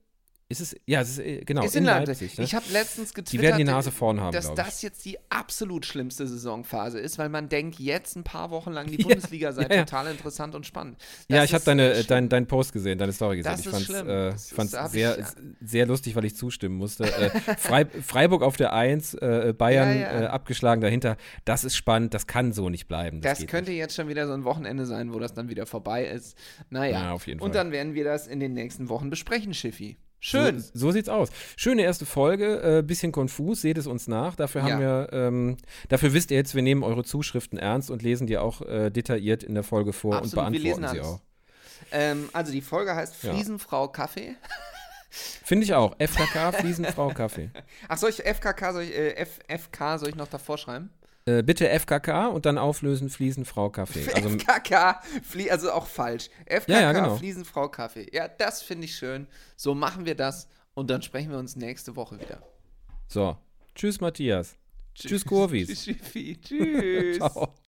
ist es? Ja, es ist äh, genau Ist in Leipzig. ne? Ich habe letztens getwittert, Die werden die Nase vorn haben, dass das jetzt die absolut schlimmste Saisonphase ist, weil man denkt, jetzt ein paar Wochen lang die Ja, Bundesliga sei ja, ja. total interessant und spannend. ja, Das ich habe deine, äh, äh, dein, dein Post gesehen, deine Story gesehen. Das ich fand's, schlimm. äh, Das ist- hab ich, sehr, ja. sehr lustig, weil ich zustimmen musste. äh, Frei, Freiburg auf der 1, äh, Bayern Ja, ja. Äh, abgeschlagen dahinter. Das ist spannend, das kann so nicht bleiben. Das geht könnte jetzt schon wieder so ein Wochenende sein, wo das dann wieder vorbei ist. Naja, Ja, auf jeden und Fall. dann werden wir das in den nächsten Wochen besprechen, Schiffi. Schön. So, so sieht's aus. Schöne erste Folge, äh, bisschen konfus, seht es uns nach. Dafür haben wir, ähm, dafür wisst ihr jetzt, wir nehmen eure Zuschriften ernst und lesen die auch äh, detailliert in der Folge vor Absolut, und beantworten sie alles. auch. Ähm, also die Folge heißt Ja. Fliesenfrau Kaffee. Finde ich auch. FKK, Fliesenfrau, Kaffee. Ach, soll ich FKK, soll ich, äh, F, FK soll ich noch davor schreiben? Äh, bitte FKK und dann auflösen Fliesenfrau, Kaffee. Also, FKK, Flie also auch falsch. FKK, Ja, ja, genau. Fliesenfrau Kaffee. Ja, das finde ich schön. So machen wir das und dann sprechen wir uns nächste Woche wieder. so. Tschüss, Matthias. Tschüss, Kurvis. Tschüss. Tschüss. Ciao.